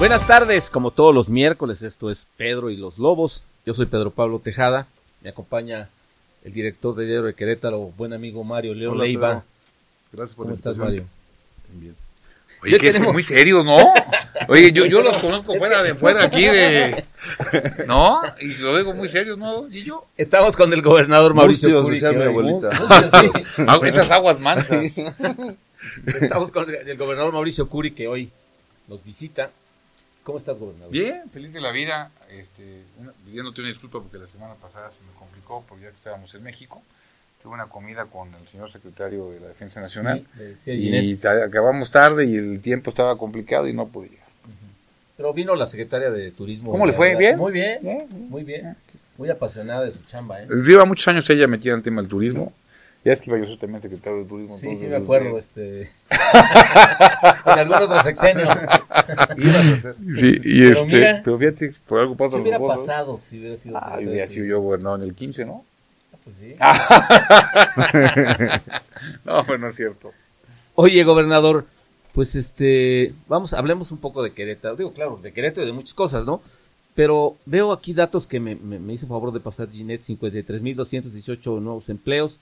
Buenas tardes, como todos los miércoles, esto es Pedro y los Lobos. Yo soy Pedro Pablo Tejada, me acompaña el director de Diario de Querétaro, buen amigo Mario León Hola, Leiva. Pedro. Gracias por ¿Cómo la estás. Mario? Bien. Oye, que es muy serio, ¿no? Oye, yo, yo los conozco fuera de fuera aquí de... ¿No? Y lo digo muy serio, ¿no, Gillo? Estamos con el gobernador Mauricio Curi. mi abuelita. Sí, Ah, Esas aguas mansas. Estamos con el gobernador Mauricio Curi que hoy nos visita. ¿Cómo estás, gobernador? Bien, feliz de la vida. Este, una- pidiéndote una disculpa porque la semana pasada se me complicó porque ya que estábamos en México. Tuve una comida con el señor secretario de la Defensa Nacional. Sí, le decía Ginette. y ta- acabamos tarde y el tiempo estaba complicado y no pude llegar. Pero vino la secretaria de Turismo. ¿Cómo le fue? ¿Bien? Muy bien, Bien, muy bien. Muy apasionada de su chamba, ¿eh? Lleva muchos años ella metida en el tema del turismo. Ya es que iba yo ser también secretario de turismo. Sí, sí me acuerdo, este, este... en algún otro sexenio. Ibas a hacer. Sí, y Pero este, mira. pero fíjate, por algo pasa ¿Qué hubiera pasado si hubiera sido Ah, hubiera sido yo gobernador en el 15, ¿no? Pues sí. No, pues no es cierto. Oye, gobernador, pues este, vamos, hablemos un poco de Querétaro. Digo, claro, de Querétaro y de muchas cosas, ¿no? Pero veo aquí datos que me, me, me hizo favor de pasar Ginette, 53.218 nuevos empleos,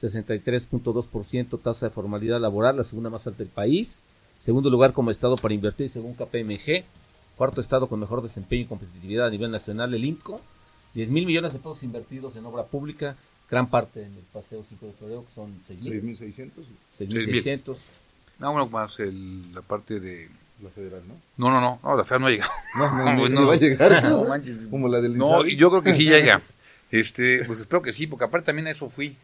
63.2% tasa de formalidad laboral, la segunda más alta del país, segundo lugar como estado para invertir según KPMG, cuarto estado con mejor desempeño y competitividad a nivel nacional, el INCO, 10 mil millones de pesos invertidos en obra pública, gran parte en el Paseo 5 de Febrero, que son 6.000. 6.600, 6.600. No, bueno, más el, la parte de... la federal, ¿no? No, no, no, no, la fea no ha llegado. No, no, No, no, pues no no. va a llegar. No manches. Como la del No, yo creo que sí llega. Este, pues espero que sí, porque aparte también a eso fui.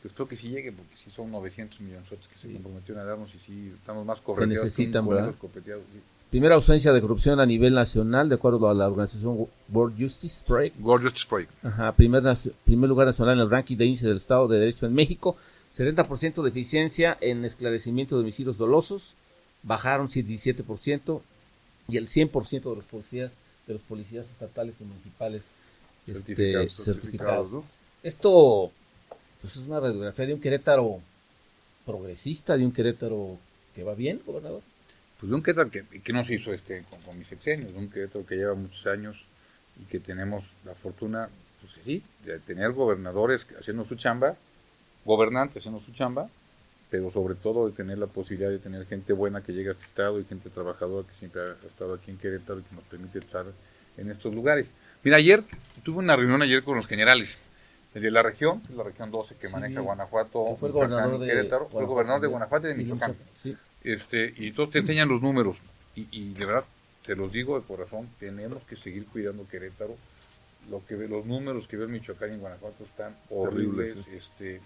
Pues espero que sí llegue, porque sí son 900 millones que se comprometieron a darnos y sí estamos más correteados. que necesitan, ¿verdad? sí. Primera ausencia de corrupción a nivel nacional, de acuerdo a la organización World Justice Project. Gorgeous Spray. Ajá, primer, primer lugar nacional en el ranking de índice del Estado de Derecho en México. 70% de eficiencia en esclarecimiento de homicidios dolosos. Bajaron 17%. Y el 100% de los policías, de los policías estatales y municipales este, Certificados, certificados. ¿no? Esto pues es una radiografía de un Querétaro progresista, de un Querétaro que va bien, gobernador. Pues de un Querétaro que, que no se hizo este con, mis sexenios, de un Querétaro que lleva muchos años y que tenemos la fortuna, pues sí, de tener gobernadores haciendo su chamba, gobernantes haciendo su chamba, pero sobre todo de tener la posibilidad de tener gente buena que llega a este estado y gente trabajadora que siempre ha estado aquí en Querétaro y que nos permite estar en estos lugares. Mira, ayer tuve una reunión ayer con los generales de la región, la región 12 que Sí, maneja. Guanajuato, fue el Michoacán gobernador y de Querétaro, fue el gobernador de Guanajuato y de Michoacán Sí. este, y todos te enseñan los números. Y, y de verdad, te los digo de corazón, tenemos que seguir cuidando Querétaro. Lo que ve- los números que veo en Michoacán y en Guanajuato están horribles. Este,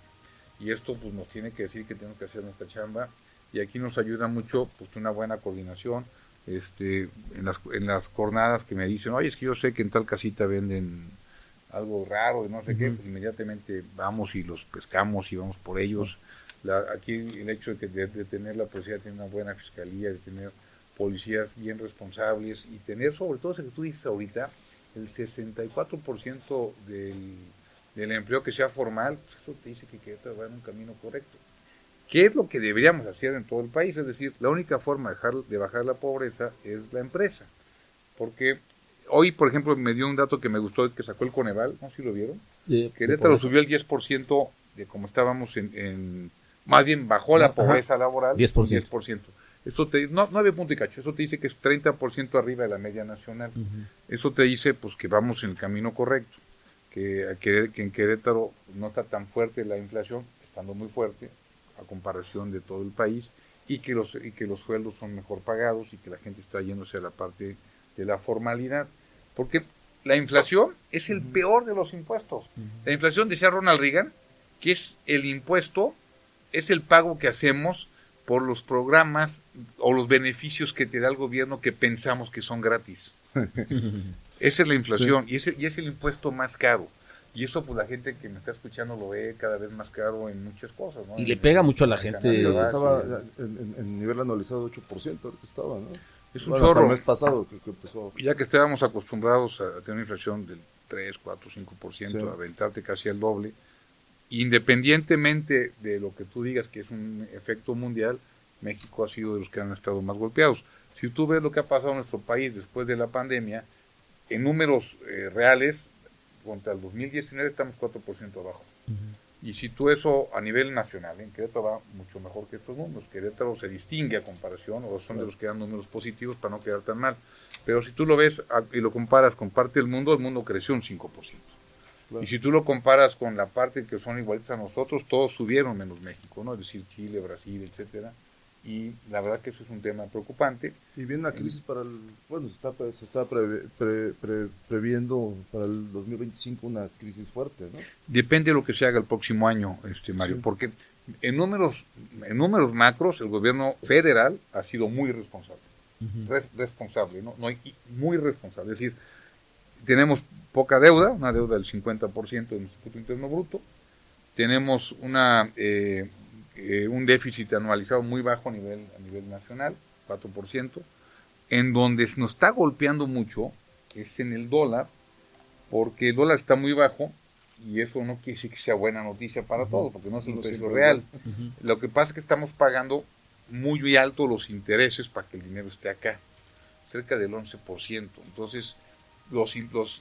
y esto pues nos tiene que decir que tenemos que hacer nuestra chamba. Y aquí nos ayuda mucho pues una buena coordinación. Este, en las, en las jornadas que me dicen, oye, es que yo sé que en tal casita venden algo raro y no sé qué, pues inmediatamente vamos y los pescamos y vamos por ellos. La- aquí el hecho de, que de, de tener la policía, de tener una buena fiscalía, de tener policías bien responsables y tener sobre todo eso que tú dices ahorita, el 64% del, del empleo que sea formal, pues eso te dice que Querétaro va en un camino correcto. ¿Qué es lo que deberíamos hacer en todo el país? Es decir, la única forma de, dejar, de bajar la pobreza es la empresa. Porque hoy, por ejemplo, me dio un dato que me gustó que sacó el Coneval, no sé si lo vieron. De Querétaro subió el 10% de como estábamos en, en- más bien bajó la Ajá. pobreza laboral. 10%. un 10%. Eso te, no, 9 punto y cacho, eso te dice que es 30% arriba de la media nacional. Eso te dice pues que vamos en el camino correcto, que, que, que en Querétaro no está tan fuerte la inflación, estando muy fuerte a comparación de todo el país, y que los, y que los sueldos son mejor pagados y que la gente está yéndose a la parte de la formalidad. Porque la inflación es el peor de los impuestos. La inflación, decía Ronald Reagan, que es el impuesto, es el pago que hacemos por los programas o los beneficios que te da el gobierno que pensamos que son gratis. Esa es la inflación y, ese, y es el impuesto más caro. Y eso, pues la gente que me está escuchando lo ve cada vez más caro en muchas cosas. ¿no? Y En- le pega mucho a la en gente. estaba en, en- nivel anualizado 8%, ahorita estaba, ¿no? Es un Bueno, chorro. el mes pasado que, que empezó. Ya que estábamos acostumbrados a tener una inflación del 3, 4, 5%, Sí. a aventarte casi al doble, independientemente de lo que tú digas que es un efecto mundial, México ha sido de los que han estado más golpeados. Si tú ves lo que ha pasado en nuestro país después de la pandemia, en números eh, reales, contra el 2019 estamos 4% abajo. Y si tú eso a nivel nacional, en Querétaro va mucho mejor que estos números. Querétaro se distingue a comparación, o son de los que dan números positivos para no quedar tan mal. Pero si tú lo ves y lo comparas con parte del mundo, el mundo creció un 5%. Claro. Y si tú lo comparas con la parte que son igualitas a nosotros, todos subieron menos México, ¿no? Es decir, Chile, Brasil, etcétera. Y la verdad que eso es un tema preocupante. Y viene una crisis para el. Bueno, se está, pre- se está preve- pre- pre- previendo para el 2025 una crisis fuerte, ¿no? Depende de lo que se haga el próximo año, este Mario, Sí. porque en números, en números macros, el gobierno federal ha sido muy responsable. Re- responsable, ¿no? muy responsable. Es decir, tenemos poca deuda, una deuda del 50% de nuestro Producto Interno Bruto, tenemos una, eh, eh, un déficit anualizado muy bajo a nivel, a nivel nacional, 4%, en donde nos está golpeando mucho es en el dólar, porque el dólar está muy bajo y eso no quiere decir que sea buena noticia para todos, porque no es el No precio real. Lo que pasa es que estamos pagando muy alto los intereses para que el dinero esté acá, cerca del 11%. Entonces, los,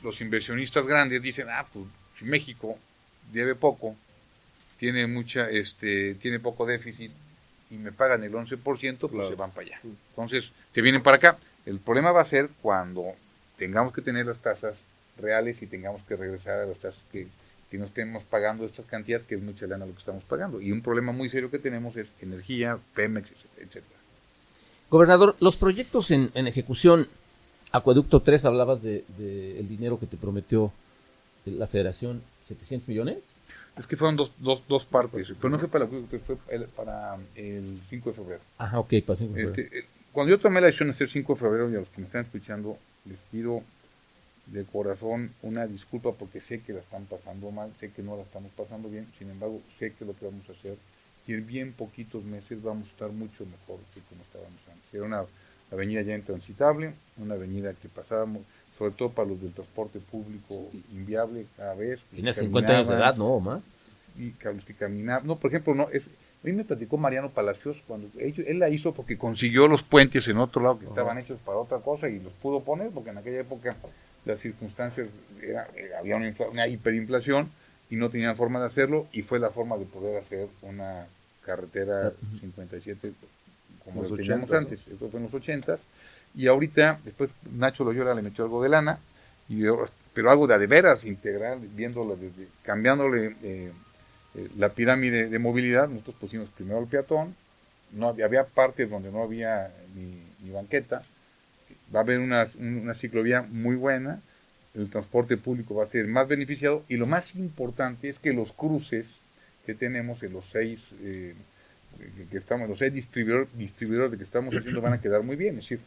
los inversionistas grandes dicen, ah, pues si México debe poco, tiene mucha, este, tiene poco déficit y me pagan el 11%, pues Claro. se van para allá. Entonces, se vienen para acá. El problema va a ser cuando tengamos que tener las tasas reales y tengamos que regresar a las tasas que, que no estemos pagando estas cantidades, que es mucha lana lo que estamos pagando. Y un problema muy serio que tenemos es energía, Pemex, etcétera. Gobernador, los proyectos en, en ejecución, Acueducto 3, hablabas de, de el dinero que te prometió la federación, 700 millones. Es que fueron dos, dos, dos partes, pero no fue para, el- fue para el 5 de febrero. Ajá, ok, para cinco de febrero. Este, eh, cuando yo tomé la decisión de ser 5 de febrero, y a los que me están escuchando, les pido de corazón una disculpa porque sé que la están pasando mal, sé que no la estamos pasando bien, sin embargo, sé que lo que vamos a hacer y en bien poquitos meses vamos a estar mucho mejor que como estábamos antes. Era una avenida ya intransitable, una avenida que pasábamos, sobre todo para los del transporte público, inviable cada vez. Tienes 50 años de edad, ¿no? ¿O más? y que los que caminaban. No, por ejemplo, no es. A mí me platicó Mariano Palacios cuando ellos- él la hizo porque consiguió los puentes en otro lado que estaban hechos para otra cosa y los pudo poner porque en aquella época las circunstancias era, era- había una, infla- una hiperinflación y no tenían forma de hacerlo y fue la forma de poder hacer una carretera 57 como Los lo teníamos 80, ¿no? antes. Eso fue en los 80 y ahorita después Nacho Loyola le metió algo de lana y pero algo de a de veras integral viéndolo desde cambiándole eh, eh, la pirámide de movilidad, nosotros pusimos primero el peatón, no había, había partes donde no había ni, ni banqueta, va a haber una, una ciclovía muy buena, el transporte público va a ser más beneficiado y lo más importante es que los cruces que tenemos en los seis eh, que estamos, los seis distribuidores, distribuidores que estamos haciendo van a quedar muy bien. Es decir,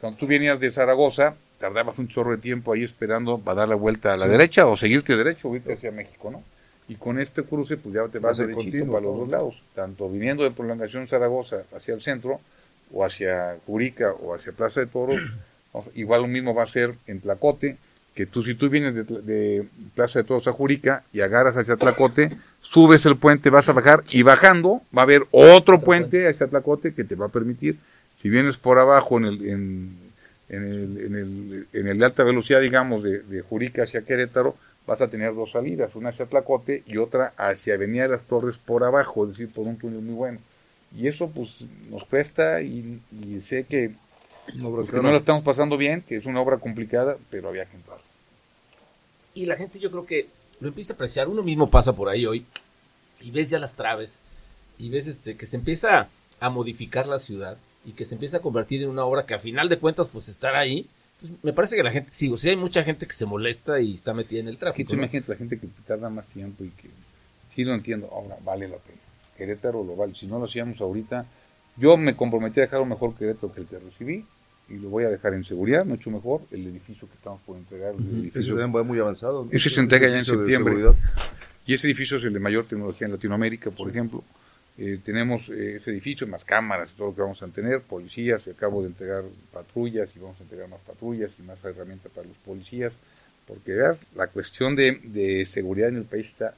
cuando tú venías de Zaragoza, tardabas un chorro de tiempo ahí esperando para dar la vuelta a la derecha o seguirte derecho o irte hacia México, ¿no? Y con este cruce, pues ya te vas ser derechito para los dos lados, tanto viniendo de prolongación Zaragoza hacia el centro, o hacia Jurica, o hacia Plaza de Toros, igual lo mismo va a ser en Tlacote, que tú si tú vienes de, de Plaza de Toros a Jurica y agarras hacia Tlacote, subes el puente, vas a bajar, y bajando va a haber otro puente. hacia Tlacote que te va a permitir, si vienes por abajo en el, en, en el, en el, en el de alta velocidad, digamos, de, de Jurica hacia Querétaro, vas a tener dos salidas, una hacia Tlacote y otra hacia Avenida de las Torres por abajo, es decir, por un túnel muy bueno. Y eso pues nos cuesta y, y sé que, pues, que no lo estamos pasando bien, que es una obra complicada, pero había que entrar. Y la gente yo creo que lo empieza a apreciar. Uno mismo pasa por ahí hoy y ves ya las traves y ves este que se empieza a modificar la ciudad y que se empieza a convertir en una obra que a final de cuentas pues estará ahí, me parece que la gente, sí, o sea, hay mucha gente que se molesta y está metida en el tráfico. ¿no? imagínate la gente que tarda más tiempo y que sí lo entiendo, ahora vale la pena. Querétaro lo vale. Si no lo hacíamos ahorita, yo me comprometí a dejar un mejor Querétaro que el que recibí y lo voy a dejar en seguridad, mucho mejor. El edificio que estamos por entregar, el también va muy avanzado. ¿no? Ese se entrega ya en septiembre. Y ese edificio es el de mayor tecnología en Latinoamérica, por ejemplo. Eh, tenemos eh, ese edificio, más cámaras y todo lo que vamos a tener, policías, y acabo de entregar patrullas y vamos a entregar más patrullas y más herramientas para los policías, porque veas, la cuestión de, seguridad en el país está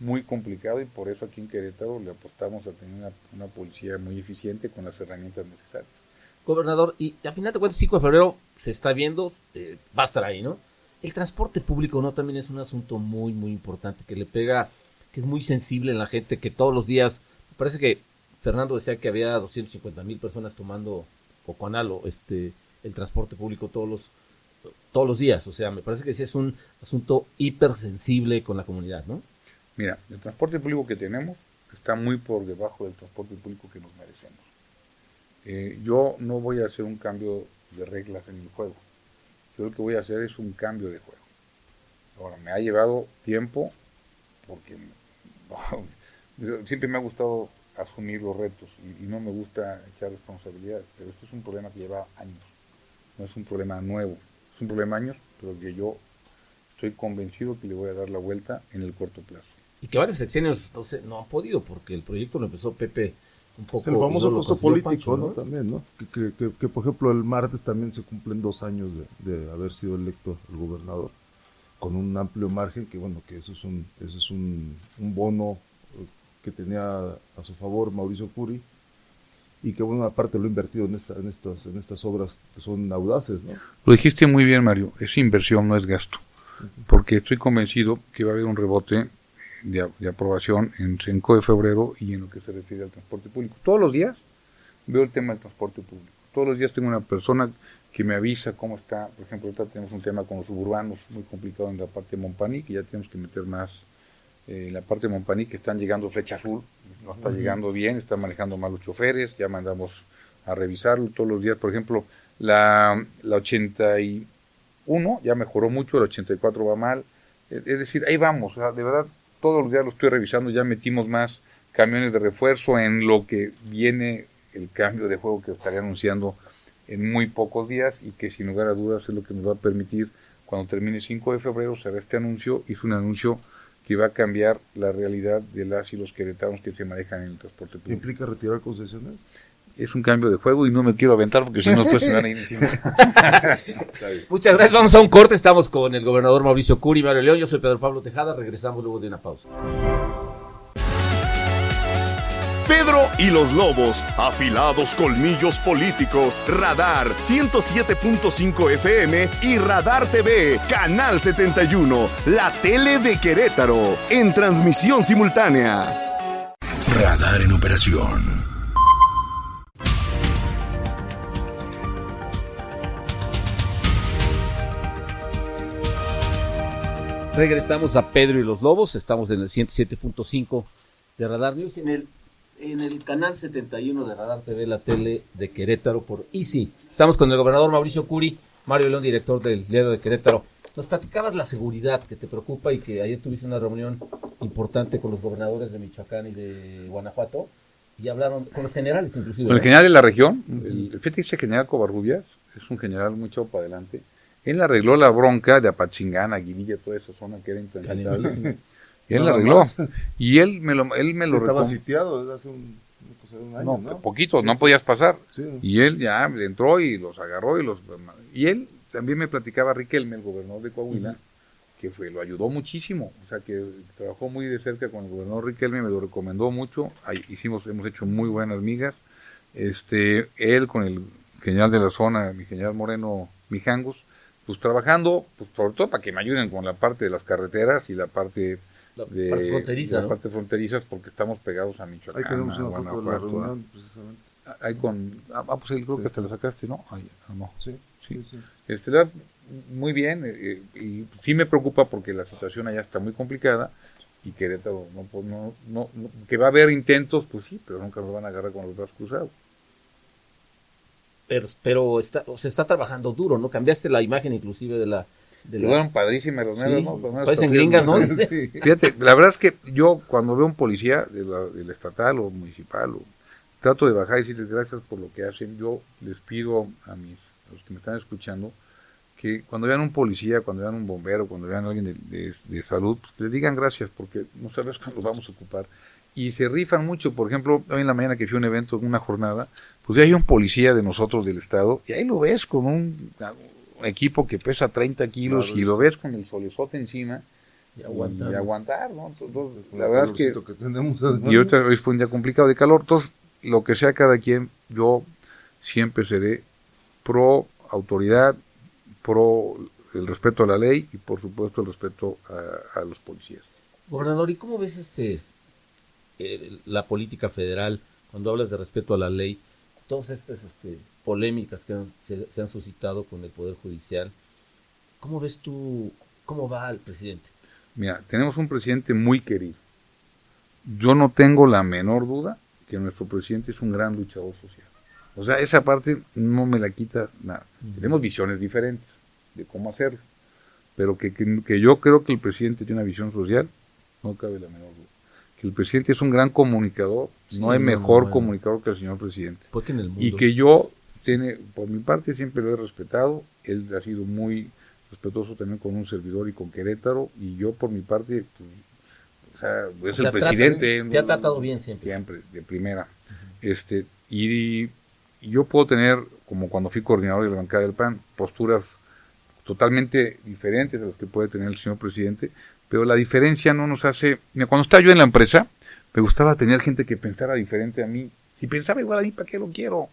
muy complicado y por eso aquí en Querétaro le apostamos a tener una, policía muy eficiente con las herramientas necesarias. Gobernador, y a final de cuentas, 5 de febrero se está viendo, eh, va a estar ahí, ¿no? El transporte público, ¿no? También es un asunto muy, muy importante, que le pega, que es muy sensible en la gente, que todos los días, parece que Fernando decía que había 250 mil personas tomando Cocoanalo, este, el transporte público todos los, todos los días, o sea, me parece que sí es un asunto hipersensible con la comunidad, ¿no? Mira, el transporte público que tenemos está muy por debajo del transporte público que nos merecemos. Eh, yo no voy a hacer un cambio de reglas en el juego. Yo lo que voy a hacer es un cambio de juego. Ahora, me ha llevado tiempo porque siempre me ha gustado asumir los retos y, y no me gusta echar responsabilidades, pero esto es un problema que lleva años, no es un problema nuevo, es un problema de años, pero que yo estoy convencido que le voy a dar la vuelta en el corto plazo. Y que varios sexenios no, se- no han podido, porque el proyecto lo empezó Pepe un poco. Es el famoso costo político, Pancho, ¿no? También, ¿no? Que, que, que- que, por ejemplo, el martes también se cumplen dos años de, de haber sido electo el gobernador, con un amplio margen, que bueno, que eso es un, eso es un, un bono eh, que tenía a su favor Mauricio Curi, y que bueno, aparte lo ha invertido en, esta, en, estas, en estas obras que son audaces, ¿no? Lo dijiste muy bien, Mario, es inversión, no es gasto, porque estoy convencido que va a haber un rebote de, de aprobación en 5 de febrero y en lo que se refiere al transporte público. Todos los días veo el tema del transporte público. Todos los días tengo una persona que me avisa cómo está. Por ejemplo, ahorita tenemos un tema con los suburbanos muy complicado en la parte de Montpaní, que ya tenemos que meter más eh, en la parte de Montpaní, que están llegando flecha azul, no está llegando bien, están manejando mal los choferes, ya mandamos a revisarlo todos los días. Por ejemplo, la, la 81 ya mejoró mucho, la 84 va mal. Es, decir, ahí vamos, o sea, de verdad, todos los días lo estoy revisando, ya metimos más camiones de refuerzo en lo que viene el cambio de juego que estaré anunciando en muy pocos días y que sin lugar a dudas es lo que nos va a permitir cuando termine 5 de febrero se hará este anuncio es un anuncio que va a cambiar la realidad de las y los queretanos que se manejan en el transporte público. ¿Implica retirar concesiones? Es un cambio de juego y no me quiero aventar porque si no pues se van a ir encima. Muchas gracias. Vamos a un corte. Estamos con el gobernador Mauricio Curi, Mario León. Yo soy Pedro Pablo Tejada. Regresamos luego de una pausa. Pedro y los Lobos, afilados colmillos políticos, Radar 107.5 FM y Radar TV, Canal 71, la tele de Querétaro, en transmisión simultánea. Radar en operación. Regresamos a Pedro y los Lobos. Estamos en el 107.5 de Radar News en el en el canal 71 de Radar TV, la tele de Querétaro por Easy. Estamos con el gobernador Mauricio Curi, Mario León, director del diario de Querétaro. Nos platicabas la seguridad que te preocupa y que ayer tuviste una reunión importante con los gobernadores de Michoacán y de Guanajuato y hablaron con los generales inclusive. Con el general de la región, el, el fíjate general Covarrubias, es un general muy echado para adelante. Él arregló la bronca de Apachingán, Aguililla, toda esa zona que era intransitada. Calentísimo. Él la Nada arregló. más. Y él me lo, él me lo Estaba sitiado desde hace un, de un año, No, ¿no? poquito, no podías pasar. Sí. Y él ya entró y los agarró y los... Y él también me platicaba Riquelme, el gobernador de Coahuila, que fue, lo ayudó muchísimo. O sea, que trabajó muy de cerca con el gobernador Riquelme, me lo recomendó mucho. Ahí hicimos, hemos hecho muy buenas migas. Este, él con el general de la zona, mi general Moreno Mijangos, pues trabajando, pues sobre todo para que me ayuden con la parte de las carreteras y la parte La de parte fronteriza, la ¿no? parte fronteriza porque estamos pegados a Ahí Michoacán, tenemos a una foto de la Guanajuato, a- reunión, precisamente. Ahí con, ah, ah, pues él creo Sí. que hasta la sacaste, ¿no? Ahí, ah, no. Sí, Sí. sí, sí. Este, la- muy bien, eh, y sí me preocupa porque la situación allá está muy complicada y Querétaro, no, pues, no, no, no- que va a haber intentos, pues sí, pero nunca nos van a agarrar con los brazos cruzados. pero, pero está, se está trabajando duro, ¿no? Cambiaste la imagen inclusive de la... De la... Fueron padrísimas las Sí, nuevas, ¿no? Las nuevas parecen patrullas, gringas, ¿no? Sí. Fíjate, la verdad es que yo cuando veo un policía de la, del estatal o municipal, o, trato de bajar y decirles gracias por lo que hacen. Yo les pido a mis a los que me están escuchando que cuando vean un policía, cuando vean un bombero, cuando vean a alguien de, de- de salud, pues que les digan gracias porque no sabes cuándo vamos a ocupar. Y se rifan mucho, por ejemplo, hoy en la mañana que fui a un evento, una jornada, pues ya hay un policía de nosotros del estado y ahí lo ves con un equipo que pesa 30 kilos Claro, y lo ves con el solezote encima Y y aguantando. aguantar, ¿no? Entonces, la verdad es que tenemos y ahorita hoy fue un día complicado de calor, entonces lo que sea cada quien, yo siempre seré pro autoridad, pro el respeto a la ley y por supuesto el respeto a, a los policías. Gobernador, ¿y cómo ves este eh, la política federal cuando hablas de respeto a la ley? Todas estas este, polémicas que han- se, se han suscitado con el Poder Judicial. ¿Cómo ves tú, cómo va el presidente? Mira, tenemos un presidente muy querido. Yo no tengo la menor duda que nuestro presidente es un gran luchador social. O sea, esa parte no me la quita nada. Tenemos visiones diferentes de cómo hacerlo. Pero que, que- que yo creo que el presidente tiene una visión social, no cabe la menor duda. Que el presidente es un gran comunicador, Sí, no hay mejor no, comunicador que el señor presidente. Porque en el mundo. Y que yo, tiene, por mi parte, siempre lo he respetado. Él ha sido muy respetuoso también con un servidor y con Querétaro. Y yo, por mi parte, pues, o sea, es O sea, el presidente. te ha tratado bien siempre. Siempre, de primera. este y, y yo puedo tener, como cuando fui coordinador de la bancada del PAN, posturas totalmente diferentes a las que puede tener el señor presidente, pero la diferencia no nos hace... Mira, cuando estaba yo en la empresa, me gustaba tener gente que pensara diferente a mí. Si pensaba igual a mí, ¿para qué lo quiero?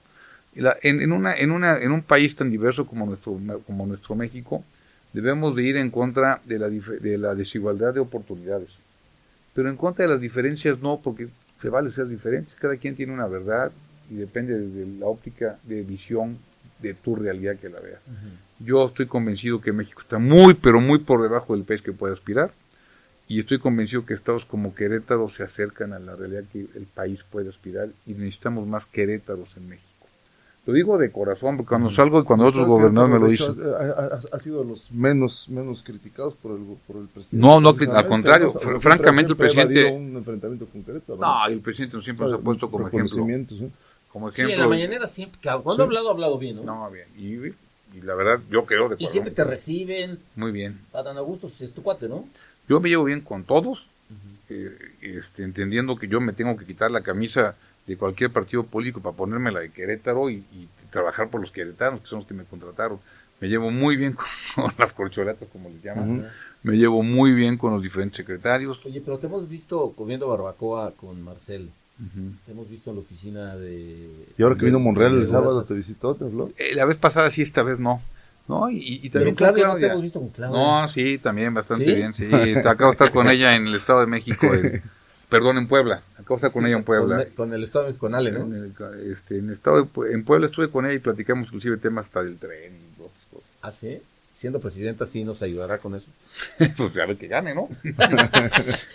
En, en una, en, una, en un país tan diverso como nuestro, como nuestro México, debemos de ir en contra de la, dif- de la desigualdad de oportunidades. Pero en contra de las diferencias no, porque se vale ser diferentes. Cada quien tiene una verdad y depende de la óptica de visión de tu realidad que la veas. Yo estoy convencido que México está muy, pero muy por debajo del país que puede aspirar. Y estoy convencido que estados como Querétaro se acercan a la realidad que el país puede aspirar y necesitamos más Querétaros en México. Lo digo de corazón, porque cuando salgo y cuando otros Creo gobernadores me lo dicen. Ha, ha- ha sido de los menos, menos criticados por el, por el presidente. No, no, que- al contrario, francamente, el presidente- un enfrentamiento con Querétaro. No, el presidente siempre nos ha puesto como ejemplo. Reconocimientos, ¿no? Como Sí, ejemplo en la mañanera siempre. Cuando Sí. ha hablado, ha hablado bien, ¿no? No, bien. Y, y la verdad, yo creo de y siempre te reciben. Muy bien. Adán Augusto, es tu cuate, ¿no? Yo me llevo bien con todos, eh, este, entendiendo que yo me tengo que quitar la camisa de cualquier partido político para ponerme la de Querétaro y, y trabajar por los queretanos, que son los que me contrataron. Me llevo muy bien con, las corcholatas, como les llaman. Me llevo muy bien con los diferentes secretarios. Oye, pero te hemos visto comiendo barbacoa con Marcel. Te hemos visto en la oficina de. Y ahora que vino Monreal el sábado, te visitó, te habló. Eh, la vez pasada sí, esta vez no. No, y, y Pero también Claudia, con no te Claudia. hemos visto con Claudia. No, sí, también bastante ¿Sí? bien. Sí, acabo de estar con ella en el Estado de México, en- perdón, en Puebla. Acabo de estar con Sí, ella en Puebla. Con, con el Estado de México, con Ale, En, ¿no? el, este, en, el estado de en Puebla estuve con ella y platicamos inclusive temas hasta del tren y otras cosas. Ah, sí. Siendo presidenta, sí nos ayudará con eso. pues a ver que gane, ¿no?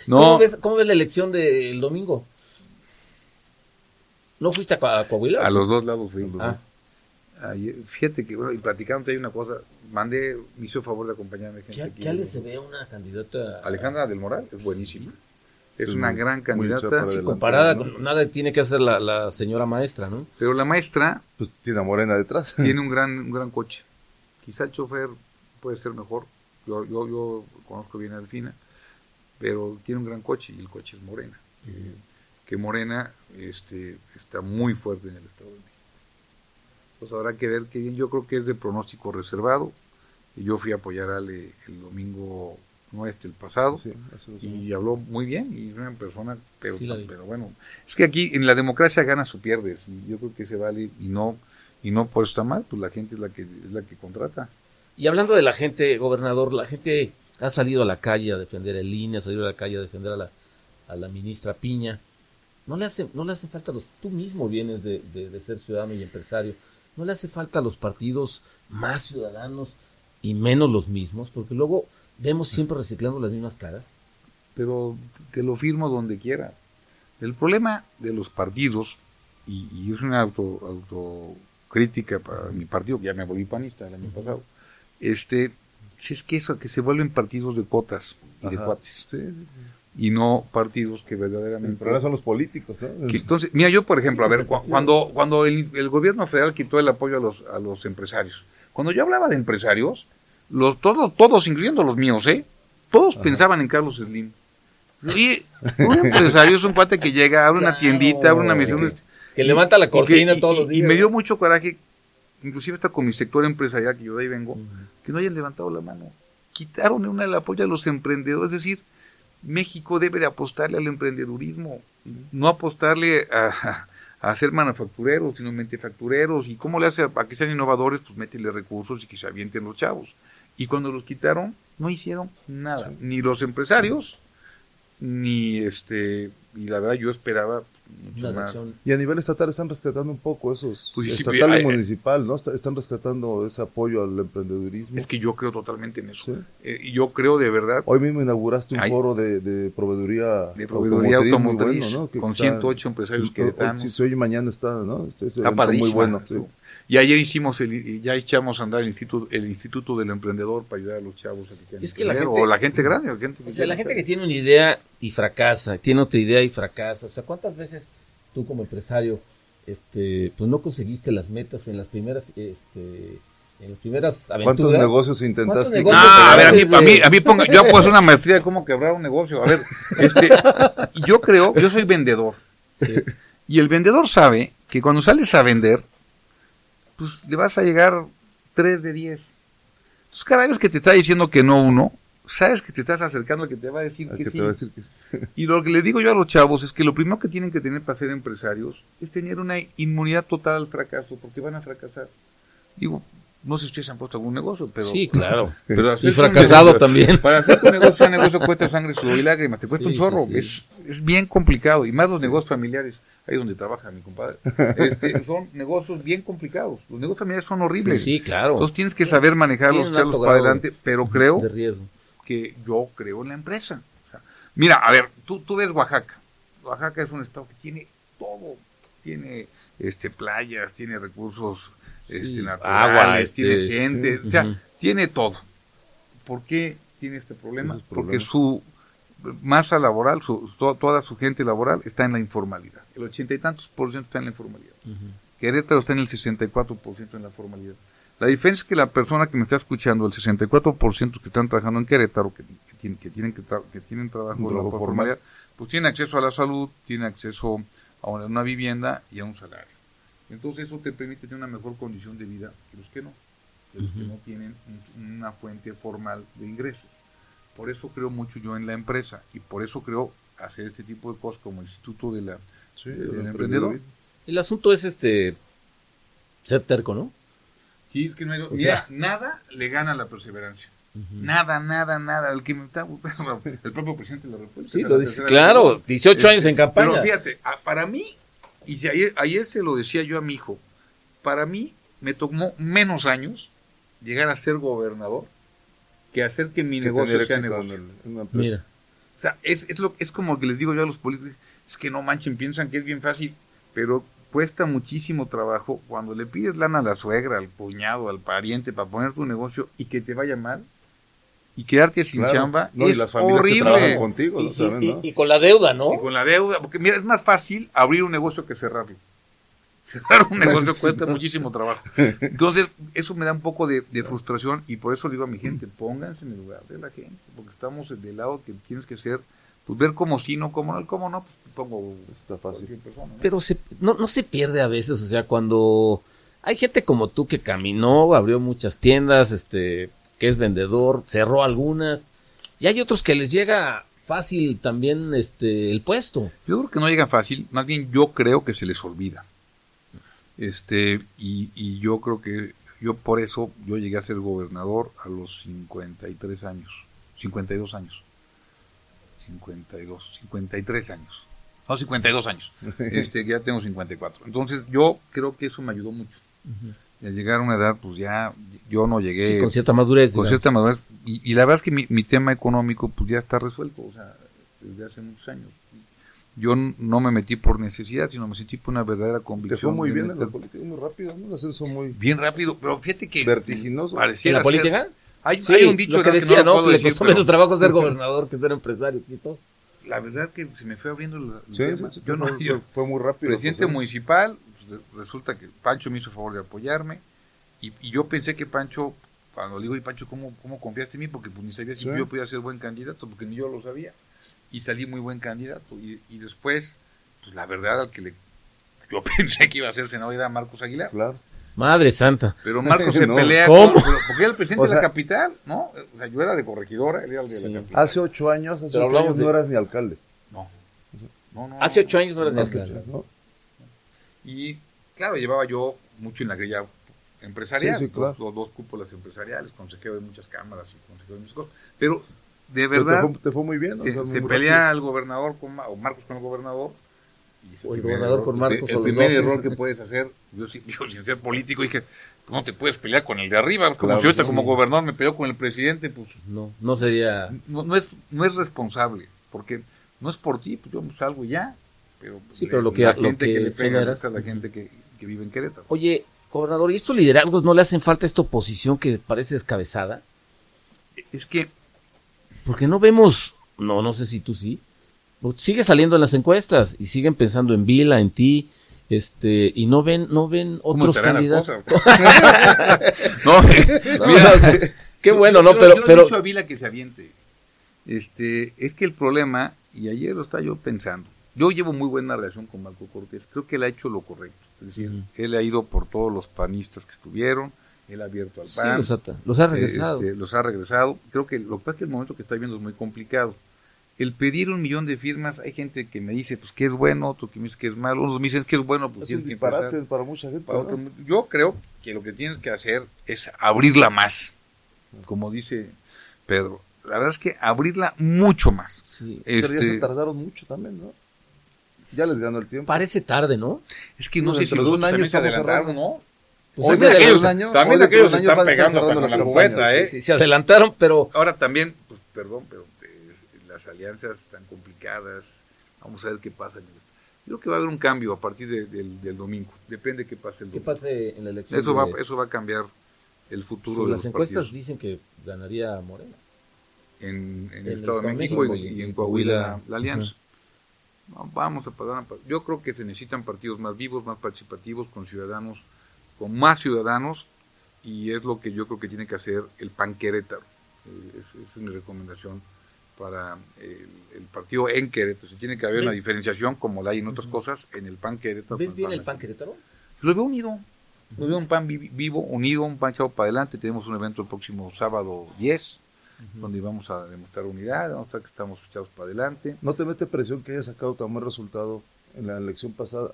¿Cómo, ves, ¿Cómo ves la elección del domingo? ¿No fuiste a, a Coahuila? a ¿Sí? los dos lados fui. Ah. Ayer- fíjate que, bueno, y platicando hay una cosa, mandé, me hizo favor de acompañarme gente ¿Qué, aquí. qué Ale se ve una candidata? Alejandra del Moral es buenísima. Es Es una muy- gran candidata, Sí, comparada ¿no? con nada tiene que hacer la, la señora maestra, ¿no? pero la maestra Pues tiene a Morena detrás. tiene un gran, un gran coche. Quizá el chofer puede ser mejor. Yo, yo, yo conozco bien a Delfina, pero tiene un gran coche y el coche es Morena. Eh, que Morena este, está muy fuerte en el Estado de México. Pues habrá que ver que bien. Yo creo que es de pronóstico reservado. Y yo fui a apoyar a Ale el domingo, no este, el pasado. Sí, Y habló muy bien y es una persona, pero, Sí, pero bueno, es que aquí en la democracia ganas o pierdes y yo creo que se vale y no y no por eso está mal, pues la gente es la que es la que contrata. Y hablando de la gente, gobernador, la gente ha salido a la calle a defender el INE, ha salido a la calle a defender a la, a la ministra Piña. No le hace, no le hace falta los, tú mismo vienes de, de- de ser ciudadano y empresario, no le hace falta a los partidos más ciudadanos y menos los mismos, porque luego vemos siempre reciclando las mismas caras. Pero te lo firmo donde quiera. El problema de los partidos y, y es una auto, crítica para mi partido, ya me volví panista el año pasado, este, si es que eso, que se vuelven partidos de cuotas y de cuates, Sí, sí. Y no partidos que El verdaderamente... problema son los políticos, ¿no? que entonces, mira, yo por ejemplo, a ver, cu- cuando, cuando el, el gobierno federal quitó el apoyo a los, a los empresarios, cuando yo hablaba de empresarios, los, todos, todos, incluyendo los míos, ¿eh? Todos pensaban en Carlos Slim. Y un empresario es un cuate que llega, abre una tiendita, abre una misión. Que- que levanta la que- cortina y- todos los y- Y días. me dio mucho coraje, inclusive está con mi sector empresarial, que yo de ahí vengo, que no hayan levantado la mano. Quitaron una el apoyo a los emprendedores, es decir, México debe de apostarle al emprendedurismo, no apostarle a, a ser manufactureros, sino mentefactureros. ¿Y cómo le hace a, a que sean innovadores? Pues métele recursos y que se avienten los chavos. Y cuando los quitaron, no hicieron nada. Ni los empresarios, ni este... Y la verdad yo esperaba mucho Una más. Y a nivel estatal están rescatando un poco esos, Pues sí, estatal hay- y municipal, ¿no? Está- Están rescatando ese apoyo al emprendedurismo. Es que yo creo totalmente en eso. Sí. Eh, y yo creo de verdad Hoy mismo inauguraste un Hay- foro de, de proveeduría de proveeduría muy automotriz, bueno, ¿no? Que con está- 108 empresarios hoy- queretanos. Si se oye mañana está, ¿no? Este, Está muy bueno. sí. Y ayer hicimos, el, ya echamos a andar el instituto, el instituto del emprendedor para ayudar a los chavos a que Es que la gente- o la gente grande, la gente que O sea, la gente que tiene una idea y fracasa, tiene otra idea y fracasa. O sea, ¿cuántas veces tú como empresario, este, pues no conseguiste las metas en las primeras, este, en las primeras aventuras? ¿Cuántos negocios intentaste? ¿Cuántos negocios Ah, a ver, a mí, desde- a mí, a mí ponga, yo puedo hacer una maestría de cómo quebrar un negocio. A ver, este, yo creo, yo soy vendedor. Sí. Y el vendedor sabe que cuando sales a vender, pues le vas a llegar 3 de 10. Entonces, cada vez que te está diciendo que no uno, sabes que te estás acercando al que te va a decir Al que, que sí. te va a decir que sí. Y lo que le digo yo a los chavos es que lo primero que tienen que tener para ser empresarios es tener una inmunidad total al fracaso, porque van a fracasar. Digo, no sé si ustedes han puesto algún negocio, pero... Sí, claro. pero Y un fracasado negocio- también. Para hacer tu negocio, un negocio cuesta sangre, sudor y lágrimas, te cuesta Sí, un chorro. sí, sí. Es, es bien complicado, y más los negocios familiares, ahí donde trabaja mi compadre. Este, son negocios bien complicados. Los negocios familiares son horribles. Sí, claro. Entonces tienes que saber manejarlos, echarlos para adelante, pero creo de riesgo. que yo creo en la empresa. O sea, mira, a ver, tú, tú ves Oaxaca. Oaxaca es un estado que tiene todo. Tiene este playas, tiene recursos este, Sí, naturales, agua, este, tiene gente, o sea, tiene todo. ¿Por qué tiene este problema? Porque su masa laboral, su, to- toda su gente laboral está en la informalidad. El ochenta y tantos por ciento está en la informalidad. Querétaro está en el 64% en la formalidad. La diferencia es que la persona que me está escuchando, el 64% que están trabajando en Querétaro, que, que tienen, que, tienen, que, que tienen trabajo, en la formalidad, pues tienen acceso a la salud, tienen acceso a una, vivienda y a un salario. Entonces eso te permite tener una mejor condición de vida que los que no, que los que no tienen un- una fuente formal de ingresos. Por eso creo mucho yo en la empresa y por eso creo hacer este tipo de cosas como Instituto de la, Sí, el emprendedor. emprendedurismo. El asunto es este ser terco, ¿no? Sí, es que no hay- O mira, sea- nada le gana a la perseverancia. Nada, nada, nada. El que me está buscando, el propio presidente de la República. Sí, lo dice, claro, vez. 18 años en Este, campaña. Pero fíjate, para mí, y ayer, ayer se lo decía yo a mi hijo, para mí me tomó menos años llegar a ser gobernador que hacer que mi Que negocio sea negocio. en el- en. Mira, O sea, es, es, lo, es como que les digo yo a los políticos, es que no manchen, piensan que es bien fácil, pero cuesta muchísimo trabajo cuando le pides lana a la suegra, al cuñado, al pariente para poner tu negocio y que te vaya mal y quedarte sin Claro. chamba No, y es las familias que trabajan horrible. contigo, y, ¿no? sí, Saben, y- ¿no? y con la deuda, ¿no? Y con la deuda, porque mira, es más fácil abrir un negocio que cerrarlo. Cerrar un negocio cuesta muchísimo trabajo. Entonces, eso me da un poco de, de frustración y por eso digo a mi gente, pónganse en el lugar de la gente, porque estamos del lado que tienes que ser, pues ver cómo sí, no cómo no, el cómo no, pues pongo Está fácil. persona, ¿no? Pero se, no, no se pierde a veces, o sea, cuando hay gente como tú que caminó, abrió muchas tiendas, este, que es vendedor, cerró algunas, y hay otros que les llega fácil también este el puesto. Yo creo que no llega fácil, más bien yo creo que se les olvida. Este, y, y yo creo que yo por eso yo llegué a ser gobernador a los 53 años, 52 años. 52, 53 años. No, 52 años. Este, ya tengo 54. Entonces, yo creo que eso me ayudó mucho. Al llegar a una edad, pues ya yo no llegué Sí, con cierta madurez. con digamos. cierta madurez. Y, y la verdad es que mi, mi tema económico pues ya está resuelto, o sea, desde hace muchos años. yo no me metí por necesidad, sino me metí por una verdadera Te convicción. fue muy bien en la política, muy rápido, ¿no? Un ascenso muy Bien rápido, pero fíjate que vertiginoso. ¿En la política? ser- Hay, Sí, hay un dicho lo que ¿no? decía, no, ¿no? puedo Que le decir, costó pero menos trabajo ser gobernador que ser empresario y todo. la verdad que se me fue abriendo la, el Sí, tema. sí, sí, yo no, yo- fue- muy rápido. presidente proceso. municipal, pues, resulta que Pancho me hizo favor de apoyarme y, y yo pensé que Pancho, cuando le digo, y Pancho, ¿cómo, ¿cómo confiaste en mí? Porque pues, ni sabía si Sí. yo podía ser buen candidato, porque ni yo lo sabía. Y salí muy buen candidato. Y, y después, pues la verdad, al que le, yo pensé que iba a ser senador era Marcos Aguilar. Claro. Madre santa. Pero Marcos se No. pelea ¿Cómo? con- pero- porque era el presidente O sea- de la capital, ¿no? O sea, yo era de corregidora, él era el de Sí. la capital. Hace ocho años, hace Pero ocho años de- no eras ni alcalde. No. No, no, Hace ocho años no eras ni alcalde. Y claro, llevaba yo mucho en la grilla empresarial, Sí, sí, claro. dos, dos- dos cúpulas empresariales, consejero de muchas cámaras y consejero de muchas cosas. Pero de Pero verdad, te, fue, te fue muy bien. ¿no? se, O sea, se muy pelea rápido. el gobernador con, o Marcos con el gobernador. O el primer gobernador error con que- Marcos, El primer error que puedes hacer, yo, sí- yo sin ser político dije, no te puedes pelear con el de arriba, como Claro, si ahorita sí. como gobernador me peleó con el presidente, pues No, no sería. no, no es, no es responsable, porque no es por ti, pues yo salgo y ya. Pero, Sí, pero lo que- la lo gente que que, le pega generas- es a la gente que, que vive en Querétaro. Oye, gobernador, ¿y estos liderazgos no le hacen falta a esta oposición que parece descabezada? Es que Porque no vemos, no, no sé si tú sí, sigue saliendo en las encuestas y siguen pensando en Vila, en ti, este, y no ven, no ven ¿Cómo otros candidatos. no, No, mira, no, qué bueno, ¿no? yo- Pero, yo he pero, dicho a Vila que se aviente. Este, es que el problema, y ayer lo estaba yo pensando, yo llevo muy buena relación con Marco Cortés, creo que él ha hecho lo correcto. Es decir, él ha ido por todos los panistas que estuvieron, él ha abierto al sí, PAN. los, ha, los ha regresado. Este, los ha regresado. Creo que lo que pasa es que el momento que está viendo es muy complicado. El pedir un millón de firmas, hay gente que me dice pues que es bueno, otro que me dice que es malo, unos me dicen que es bueno, pues Es un disparate empezar. para mucha gente. Para ¿no? otro- Yo creo que lo que tienes que hacer es abrirla más, como dice Pedro. La verdad es que abrirla mucho más. Sí. Pero ya Este, se tardaron mucho también, ¿no? Ya les ganó el tiempo. Parece tarde, ¿no? es que no No, sé si los un año se adelantaron. ¿no? Pues Hoy es de aquellos, un año, también hoy de aquellos están pegando con la cubeta, ¿eh? Sí, se adelantaron, pero Ahora también, pues perdón, pero las alianzas están complicadas. Vamos a ver qué pasa en esto. Yo creo que va a haber un cambio a partir de- del, del domingo. Depende qué pase el ¿qué domingo. pase en la elección? Eso va, eso va a cambiar el futuro Sí, de las los encuestas partidos. dicen que ganaría Morena. en, en en el Estado de México, y, y en Coahuila la, la alianza. Vamos a pasar. Yo creo que se necesitan partidos más vivos, más participativos, con ciudadanos, con más ciudadanos, y es lo que yo creo que tiene que hacer el PAN Querétaro. Eh, es mi recomendación para el, el partido en Querétaro. Si tiene que haber ¿Ves? una diferenciación, como la hay en otras cosas, en el PAN Querétaro. ¿Ves bien el PAN Querétaro? Lo veo unido. Lo veo un PAN vi- vivo, unido, un PAN echado para adelante. Tenemos un evento el próximo sábado 10, donde vamos a demostrar unidad, vamos a que estamos echados para adelante. ¿No te mete presión que haya sacado tan buen resultado en la elección pasada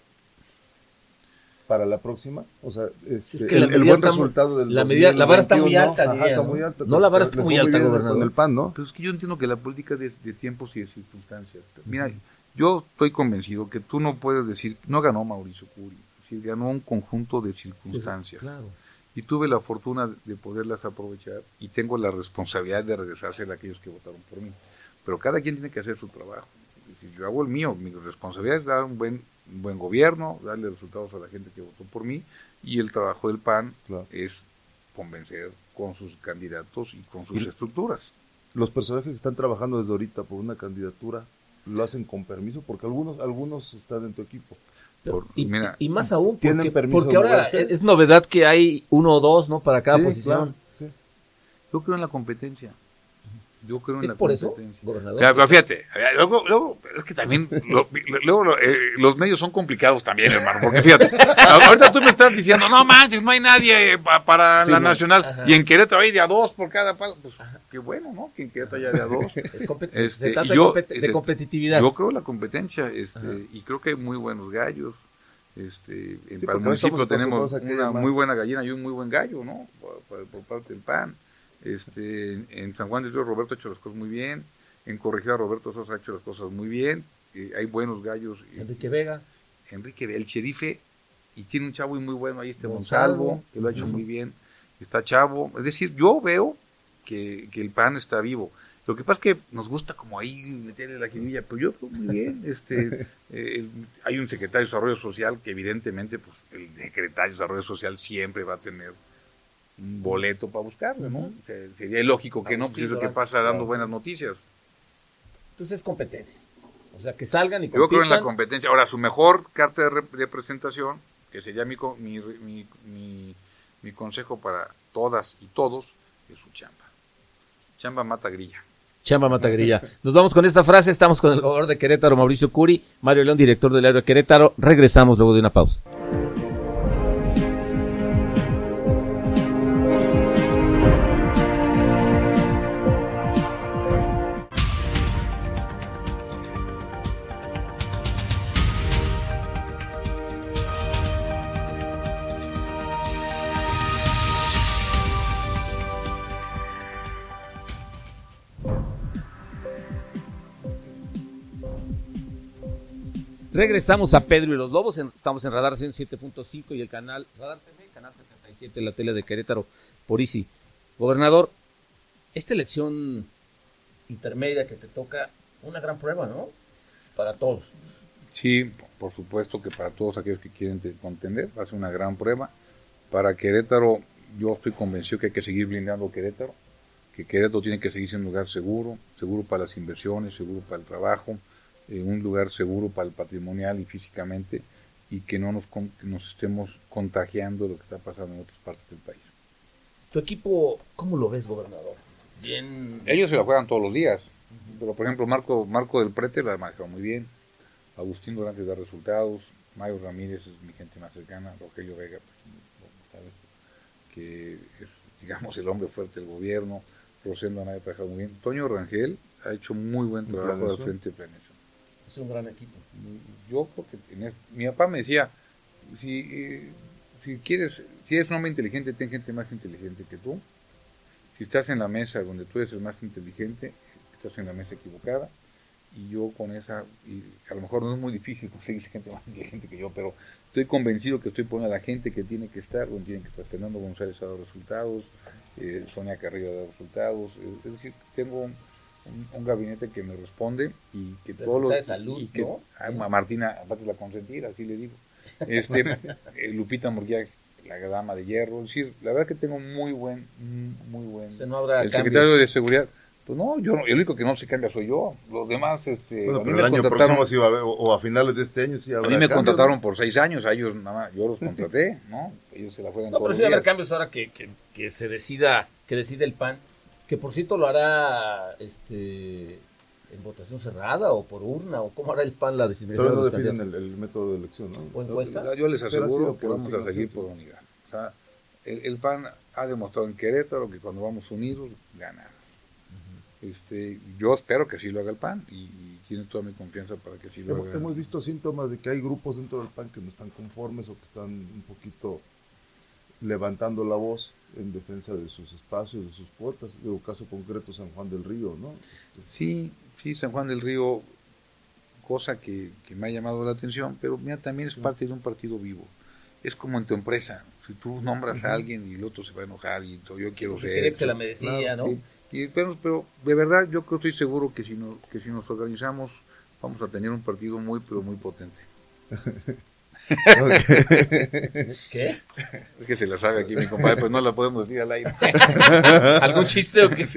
para la próxima? O sea, este, es que el, buen resultado del la medida- la vara está muy 2021, alta, ajá, diría, está ¿no? muy alta. No, la vara está muy alta, gobernador. Con el PAN, ¿no? Pero es que yo entiendo que la política es de, de tiempos y de circunstancias. Mira, yo estoy convencido que tú no puedes decir, no ganó Mauricio Curi, es decir, ganó un conjunto de circunstancias. Claro. y tuve la fortuna de poderlas aprovechar y tengo la responsabilidad de regresársela a aquellos que votaron por mí. Pero cada quien tiene que hacer su trabajo. Es decir, yo hago el mío, mi responsabilidad es dar un buen, buen gobierno, darle resultados a la gente que votó por mí y el trabajo del PAN Claro. es convencer con sus candidatos y con sus Y- estructuras. Los personajes que están trabajando desde ahorita por una candidatura lo hacen con permiso porque algunos algunos están en tu equipo. Por- y, mira, y más aún, tienen porque, permiso porque ahora es, es novedad que hay uno o dos, ¿no? Para cada Sí, posición. claro, sí. Yo creo en la competencia. Yo creo en ¿Es la por eso, gobernador? Ya, pero fíjate, luego, luego, es que también, lo- luego lo- eh, los medios son complicados también, hermano, porque fíjate, ahorita tú me estás diciendo, no manches, no hay nadie eh, pa- para Sí, la no. nacional, Ajá. y en Querétaro hay de a dos por cada paso, pues qué bueno, ¿no? Que en Querétaro haya de a dos. Es Este, se trata de, yo- compet- de este, competitividad. Yo creo en la competencia, este, Ajá. y creo que hay muy buenos gallos. Este, en Sí, para el municipio tenemos una más. muy buena gallina y un muy buen gallo, ¿no? Por, por- por parte del PAN. Este, en, en San Juan de Dios Roberto ha hecho las cosas muy bien. En Corregida Roberto Sosa ha hecho las cosas muy bien. eh, hay buenos gallos. eh, Enrique Vega. Enrique, el sherife, y tiene un chavo muy bueno ahí, este Monsalvo. Monsalvo, que lo ha hecho muy bien. Está chavo. Es decir, yo veo que, que el PAN está vivo. Lo que pasa es que nos gusta como ahí meterle la jiribilla, pero yo creo muy bien. Este, eh, hay un secretario de Desarrollo Social que evidentemente, pues el secretario de Desarrollo Social siempre va a tener boleto para buscarle, ¿no? Sería ilógico que no, pues es lo que pasa dando claro. buenas noticias. Entonces es competencia. O sea, que salgan y Yo creo en la compitan. competencia. Ahora, su mejor carta de, rep- de presentación, que sería mi, co- mi, mi, mi- mi consejo para todas y todos, es su chamba. Chamba mata grilla. Chamba Matagrilla. Nos vamos con esta frase. Estamos con el gobernador de Querétaro, Mauricio Curi, Mario León, director del aero de Querétaro. Regresamos luego de una pausa. Regresamos a Pedro y los Lobos. estamos en Radar 107.5 y el canal Radar TV, canal 77, la tele de Querétaro, por Easy. Gobernador, esta elección intermedia que te toca, una gran prueba, ¿no? Para todos. Sí, por supuesto que para todos aquellos que quieren te- contender va a ser una gran prueba. Para Querétaro, yo estoy convencido que hay que seguir blindando Querétaro, que Querétaro tiene que seguir siendo un lugar seguro, seguro para las inversiones, seguro para el trabajo, eh, un lugar seguro para el patrimonial y físicamente, y que no nos, con- que nos estemos contagiando de lo que está pasando en otras partes del país. Tu equipo, ¿cómo lo ves, gobernador? Bien. Ellos se la juegan todos los días, pero por ejemplo Marco, Marco del Prete la ha manejado muy bien, Agustín Durante da resultados, Mayo Ramírez es mi gente más cercana, Rogelio Vega, pues, sabes, que es, digamos, el hombre fuerte del gobierno, Rosendo Anaya ha trabajado muy bien, Toño Rangel ha hecho muy buen ¿En trabajo al frente de planeación. Es un gran equipo. Yo creo que en el- mi papá me decía, si, eh, si quieres, si eres un hombre inteligente, ten gente más inteligente que tú. Si estás en la mesa donde tú eres el más inteligente, estás en la mesa equivocada. Y yo con esa, y a lo mejor no es muy difícil conseguir gente más inteligente que yo, pero estoy convencido que estoy poniendo a la gente que tiene que estar, donde tiene que estar. Fernando González ha dado resultados, eh, Sonia Carrillo ha dado resultados. es decir, tengo un, un gabinete que me responde y que todos los... de salud, y que- ¿no? Ah, a Martina, aparte la consentida, así le digo. Este, eh, Lupita Murguía, la dama de hierro. Es decir, la verdad que tengo muy buen, muy buen... O sea, no habrá el cambios. secretario de Seguridad. Pues no, yo no- el único que no se cambia soy yo. Los demás, este, Bueno, a mí pero el año contrataron, próximo sí va a haber, o, o a finales de este año sí a habrá mí me cambios, contrataron ¿no? por seis años, a ellos nada más, yo los contraté, ¿no? Ellos se la juegan No, todos pero sí va a haber cambios ahora que, que, que se decida, que decide el PAN, que por cierto lo hará este en votación cerrada o por urna o cómo hará el PAN la designación de no los definen candidatos. el, el método de elección, ¿no? ¿O encuesta? Yo les Pero aseguro que vamos a seguir por unidad. O sea, el, el PAN ha demostrado en Querétaro que cuando vamos unidos, ganamos. este, yo espero que sí lo haga el PAN y, y tiene toda mi confianza para que sí lo Hemos, haga. hemos visto síntomas de que hay grupos dentro del PAN que no están conformes o que están un poquito levantando la voz en defensa de sus espacios, de sus cuotas. Digo, caso concreto San Juan del Río, ¿no? Este, Sí, sí, San Juan del Río, cosa que, que me ha llamado la atención, pero mira, también es parte de un partido vivo. Es como en tu empresa, si tú nombras a alguien y el otro se va a enojar y todo, yo quiero Porque ser... que se la merecía, Claro, ¿no? Y, pero, pero de verdad yo creo, estoy seguro que si, no, que si nos organizamos vamos a tener un partido muy, pero muy potente. ¿Qué? Es que se la sabe aquí mi compadre, pues no la podemos decir al aire. ¿Algún chiste o qué?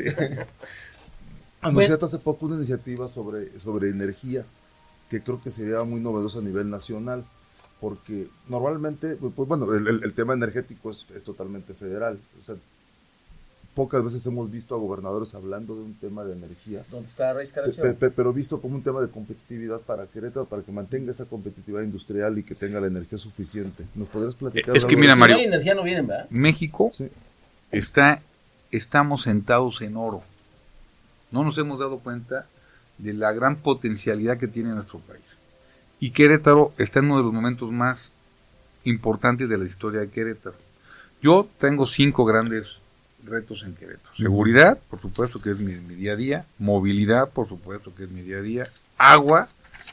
Anunciaste hace poco una iniciativa sobre, sobre energía que creo que sería muy novedosa a nivel nacional, porque normalmente, pues bueno, el, el- el tema energético es, es totalmente federal. O sea, pocas veces hemos visto a gobernadores hablando de un tema de energía, ¿Dónde está Reyes pe- pe- pero visto como un tema de competitividad para Querétaro, para que mantenga esa competitividad industrial y que tenga la energía suficiente. ¿Nos podrías platicar? Es que mira, Si no Mario. hay energía no vienen, ¿verdad? México Sí. está, estamos sentados en oro. No nos hemos dado cuenta de la gran potencialidad que tiene nuestro país. Y Querétaro está en uno de los momentos más importantes de la historia de Querétaro. Yo tengo cinco grandes retos en Querétaro. Seguridad, por supuesto que es mi, mi día a día. Movilidad, por supuesto que es mi día a día. Agua,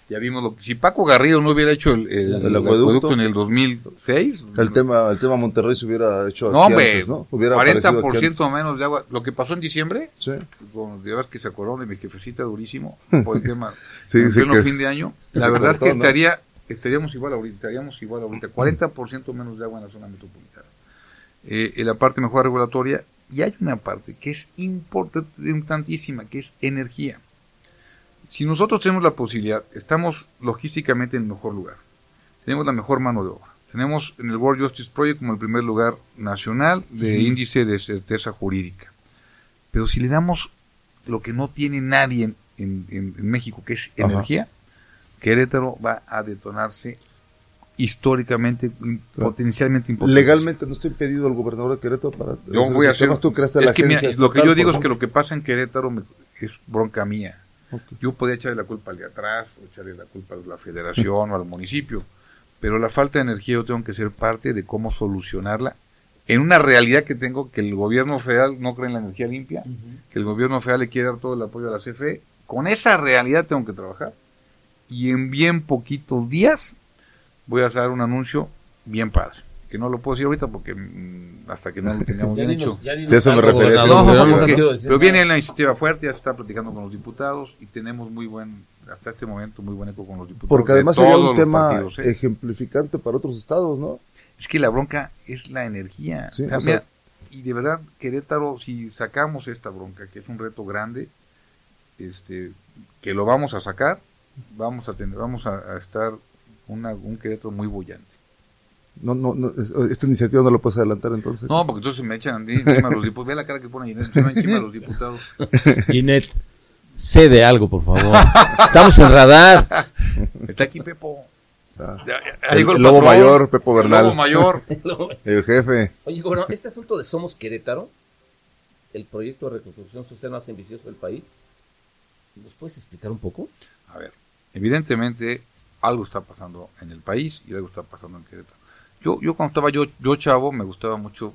Ya vimos lo que, si Paco Garrido no hubiera hecho el, el, El el acueducto. en el 2006, El tema, el tema Monterrey se hubiera hecho no hombre, antes, ¿no? Hubiera aparecido aquí 40% menos de agua. Lo que pasó en diciembre. Sí. con, de que se acordaron de mi jefecita durísimo por el tema Sí, en sí pleno que- fin de año. La verdad es que estaría, estaríamos igual ahorita, estaríamos igual ahorita, 40% menos de agua en la zona metropolitana. Eh, en la parte mejor regulatoria, y hay una parte que es importantísima, que es energía. Si nosotros tenemos la posibilidad, estamos logísticamente en el mejor lugar, tenemos la mejor mano de obra, tenemos en el World Justice Project como el primer lugar nacional de índice de certeza jurídica. Pero si le damos lo que no tiene nadie en, en- en- en México, que es Ajá. energía, Querétaro va a detonarse históricamente, im- potencialmente importante. Legalmente no está impedido el gobernador de Querétaro para Yo voy a hacer. Tú creaste es la que mira, agencia lo que yo digo es que lo que pasa en Querétaro me- es bronca mía. Yo podía echarle la culpa al de atrás, o echarle la culpa a la federación o al municipio, pero la falta de energía yo tengo que ser parte de cómo solucionarla en una realidad que tengo que el gobierno federal no cree en la energía limpia, que el gobierno federal le quiere dar todo el apoyo a la CFE. Con esa realidad tengo que trabajar y en bien poquitos días voy a hacer un anuncio bien padre, que no lo puedo decir ahorita porque mm, hasta que no lo tengamos Ya bien hecho. Sí, eso me refería, no, vamos a porque- hacer- pero viene la iniciativa fuerte, ya se está platicando con los diputados y tenemos muy buen, hasta este momento, muy buen eco con los diputados. Porque de además sería un tema partidos, ¿eh? ejemplificante para otros estados, ¿no? Es que la bronca es la energía. Sí, O sea, o sea- mira, y de verdad, Querétaro, si sacamos esta bronca, que es un reto grande, este, que lo vamos a sacar, vamos a tener, vamos a, a estar una- un Querétaro muy bollante. No, no, no, es- esta iniciativa no la puedes adelantar entonces. No, porque entonces me echan encima los diputados. Ve la cara que pone se me encima los diputados. Ginette, sé de algo, por favor. Estamos en radar. Está aquí Pepo. Ah, el, el lobo mayor, Pepo el Bernal, lobo mayor. el jefe. Oye, bueno, este asunto de Somos Querétaro, el proyecto de reconstrucción social más ambicioso del país, ¿nos puedes explicar un poco? A ver, evidentemente algo está pasando en el país y algo está pasando en Querétaro. Yo, yo cuando estaba yo, yo chavo, me gustaba mucho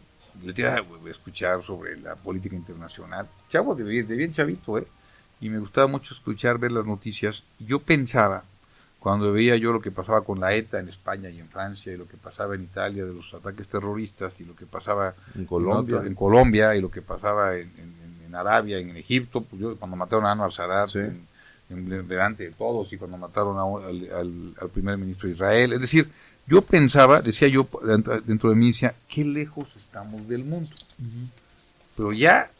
escuchar sobre la política internacional. Chavo, de bien, de bien chavito, ¿eh? Y me gustaba mucho escuchar, ver las noticias. Y yo pensaba, cuando veía yo lo que pasaba con la ETA en España y en Francia, y lo que pasaba en Italia de los ataques terroristas, y lo que pasaba En Colombia. en, Colombia y lo que pasaba en, en- en Arabia, en Egipto, pues yo cuando mataron a Anwar Sadat, Sí. en, en- delante de todos, y cuando mataron a al, al- al primer ministro de Israel. Es decir, yo pensaba, decía yo dentro, de mí, decía, qué lejos estamos del mundo. Pero ya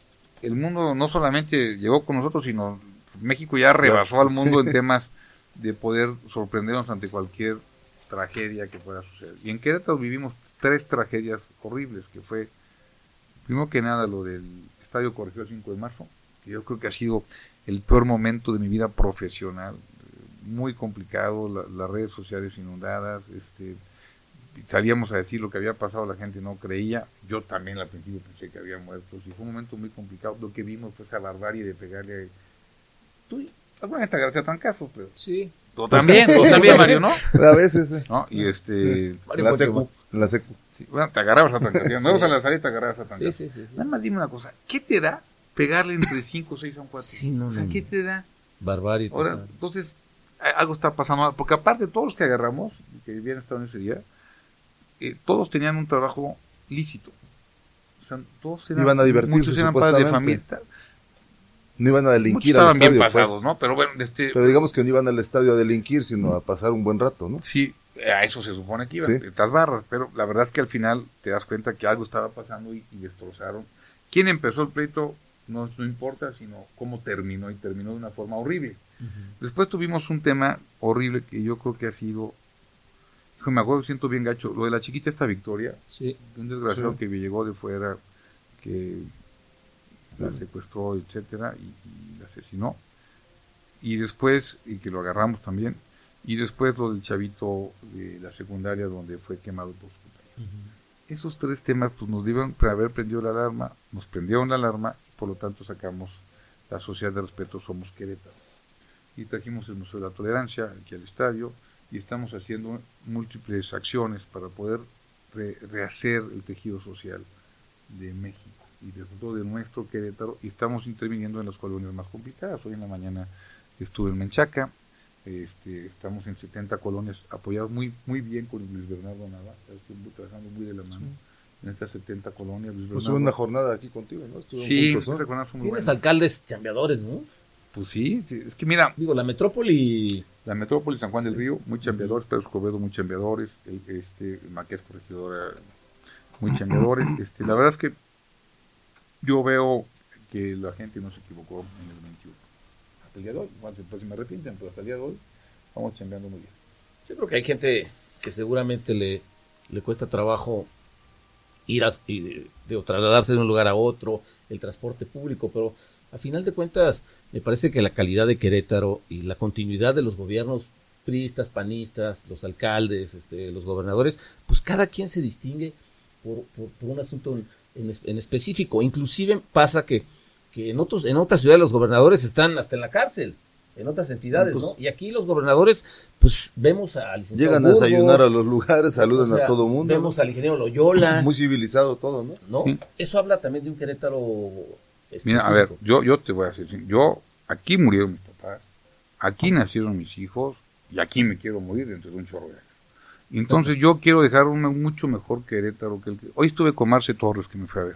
el mundo no solamente llegó con nosotros, sino México ya rebasó al mundo sí. en temas de poder sorprendernos ante cualquier tragedia que pueda suceder. Y en Querétaro vivimos tres tragedias horribles, que fue, primero que nada, lo del Estadio Corregio el 5 de marzo, que yo creo que ha sido el peor momento de mi vida profesional, muy complicado, la- las redes sociales inundadas, este, salíamos a decir lo que había pasado, la gente no creía, yo también al principio pensé que había muertos, y fue un momento muy complicado, lo que vimos fue esa barbarie de pegarle a... Tú, alguna vez te agarraste a trancazos, pero... Sí. Tú también, tú también, Mario, ¿no? A veces, eh. ¿No? Y este... La secu, la secu. sí, bueno, te agarrabas a trancazos. No a la salida te agarrabas a Sí, trancazos. sí, sí. sí. Nada más dime una cosa, ¿qué te da pegarle entre 5 o 6 a un cuate? Sí, no, o sea, no, ¿qué te da? Barbarie. Ahora, total. entonces, algo está pasando mal, porque aparte todos los que agarramos, que habían estado en ese día, eh, todos tenían un trabajo lícito. O sea, todos eran, Iban a divertirse, muchos eran padres de familia, No iban a muchos delinquir al estaban bien estadio, pues. pasados, ¿no? Pero bueno, este, Pero digamos que no iban al estadio a delinquir, sino a pasar un buen rato, ¿no? sí, a eso se supone que iban, Sí. estas barras, pero la verdad es que al final te das cuenta que algo estaba pasando y, y destrozaron. ¿Quién empezó el pleito? No, no importa, sino cómo terminó y terminó de una forma horrible. Después tuvimos un tema horrible que yo creo que ha sido, hijo, me acuerdo, siento bien gacho, lo de la chiquita esta Victoria, Sí. de un desgraciado Sí. que llegó de fuera, que la secuestró, etcétera, y, y la asesinó. Y después, y que lo agarramos también, y después lo del chavito de la secundaria donde fue quemado por su compañero. Esos tres temas pues nos deben haber prendido la alarma, nos prendieron la alarma, por lo tanto sacamos la Sociedad de Respeto Somos Querétaro. Y trajimos el Museo de la Tolerancia aquí al estadio y estamos haciendo múltiples acciones para poder re- rehacer el tejido social de México y de todo de nuestro Querétaro y estamos interviniendo en las colonias más complicadas. Hoy en la mañana estuve en Menchaca, Este, estamos en 70 colonias apoyados muy muy bien con Luis Bernardo Nava. Trabajando muy de la mano en estas 70 colonias. Luis Pues Bernardo. tuve una jornada aquí contigo, ¿no? Sí, son muy Tienes buenas. alcaldes chambeadores, ¿no? Pues sí, sí, es que mira, Digo, la metrópoli. la metrópoli San Juan del Río, muy chambeadores, Pedro Escobedo, muy chambeadores, el, este, Maqués Corregidora, muy chambeadores. Este, la verdad es que yo veo que la gente no se equivocó en el 21. Hasta el día de hoy, bueno, pues si me arrepienten, pero hasta el día de hoy vamos chambeando muy bien. Yo creo que hay gente que seguramente le, le cuesta trabajo ir a, y de, de- trasladarse de un lugar a otro, el transporte público, pero a final de cuentas me parece que la calidad de Querétaro y la continuidad de los gobiernos priistas, panistas, los alcaldes, este, los gobernadores, pues cada quien se distingue por, por- un asunto en, en específico. Inclusive pasa que, que en, otros, en otras ciudades los gobernadores están hasta en la cárcel, en otras entidades, Pues- ¿no? Y aquí los gobernadores, pues vemos a licenciado Llegan a desayunar a los lugares, saludan o sea, a todo mundo. Vemos al ingeniero Loyola, Muy civilizado todo, ¿no? ¿no? Sí. Eso habla también de un Querétaro Mira, a ver, específico. yo, yo te voy a decir, yo, aquí murieron mis papás, aquí nacieron mis hijos, y aquí me quiero morir dentro de un chorro de años. Entonces yo quiero dejar un mucho mejor Querétaro que el que... Hoy estuve con Marce Torres, que me fue a ver,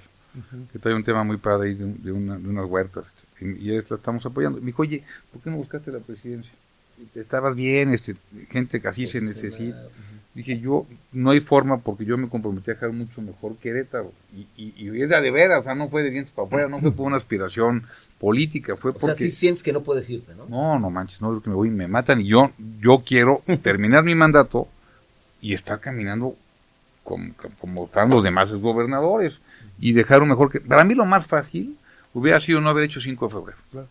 que trae un tema muy padre ahí de, un- de una- de unas huertas, y, esta estamos apoyando. Me dijo, oye, ¿por qué no buscaste la presidencia? Estabas bien, este, gente que así se necesita. Dije, yo, no hay forma porque yo me comprometí a dejar mucho mejor Querétaro. Y, y, y es de veras, o sea, no fue de dientes para afuera, no fue por una aspiración política, fue O porque... sea, sí sientes que no puedes irte, ¿no? No, no manches, no, es que me voy y me matan. Y yo, yo quiero terminar mi mandato y estar caminando como, como están los demás gobernadores y dejar un mejor que. Para mí lo más fácil hubiera sido no haber hecho 5 de febrero. Claro.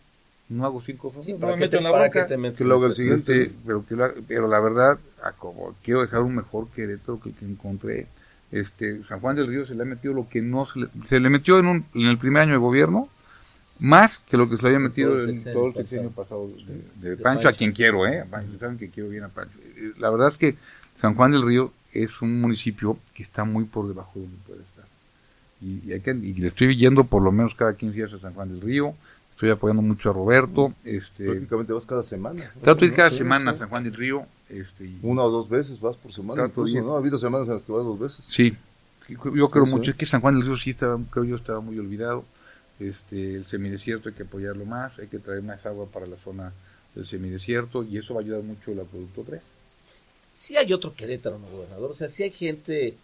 No hago 5 de febrero. Sí, no ¿para me qué meto te- en la para bronca. qué te Que lo haga en el esto? siguiente. Este, pero, que la, pero la verdad, a como quiero dejar un mejor Querétaro que el que encontré. Este, San Juan del Río se le ha metido lo que no se le, se le metió en, un, en el primer año de gobierno, más que lo que se le había metido Todo en sexenio todo el sexenio pasado de, de De Pancho, Pancho. a quien quiero, ¿eh? A Pancho, saben que quiero bien a Pancho. Eh, La verdad es que San Juan del Río es un municipio que está muy por debajo de donde puede estar. Y, y hay que, y le estoy yendo por lo menos cada 15 días a San Juan del Río, estoy apoyando mucho a Roberto, este, Prácticamente vas cada semana. Trato de ir cada Sí, semana a. San Juan del Río. Este, y- Una o dos veces vas por semana. Incluso. ¿no? Ha habido semanas en las que vas dos veces. sí, sí, yo creo Sí, mucho. sí. Es que San Juan del Río sí estaba, creo yo, estaba muy olvidado. Este, el semidesierto hay que apoyarlo más, hay que traer más agua para la zona del semidesierto y eso va a ayudar mucho el acueducto 3. Sí hay otro Querétaro, ¿no, gobernador? O sea, sí hay gente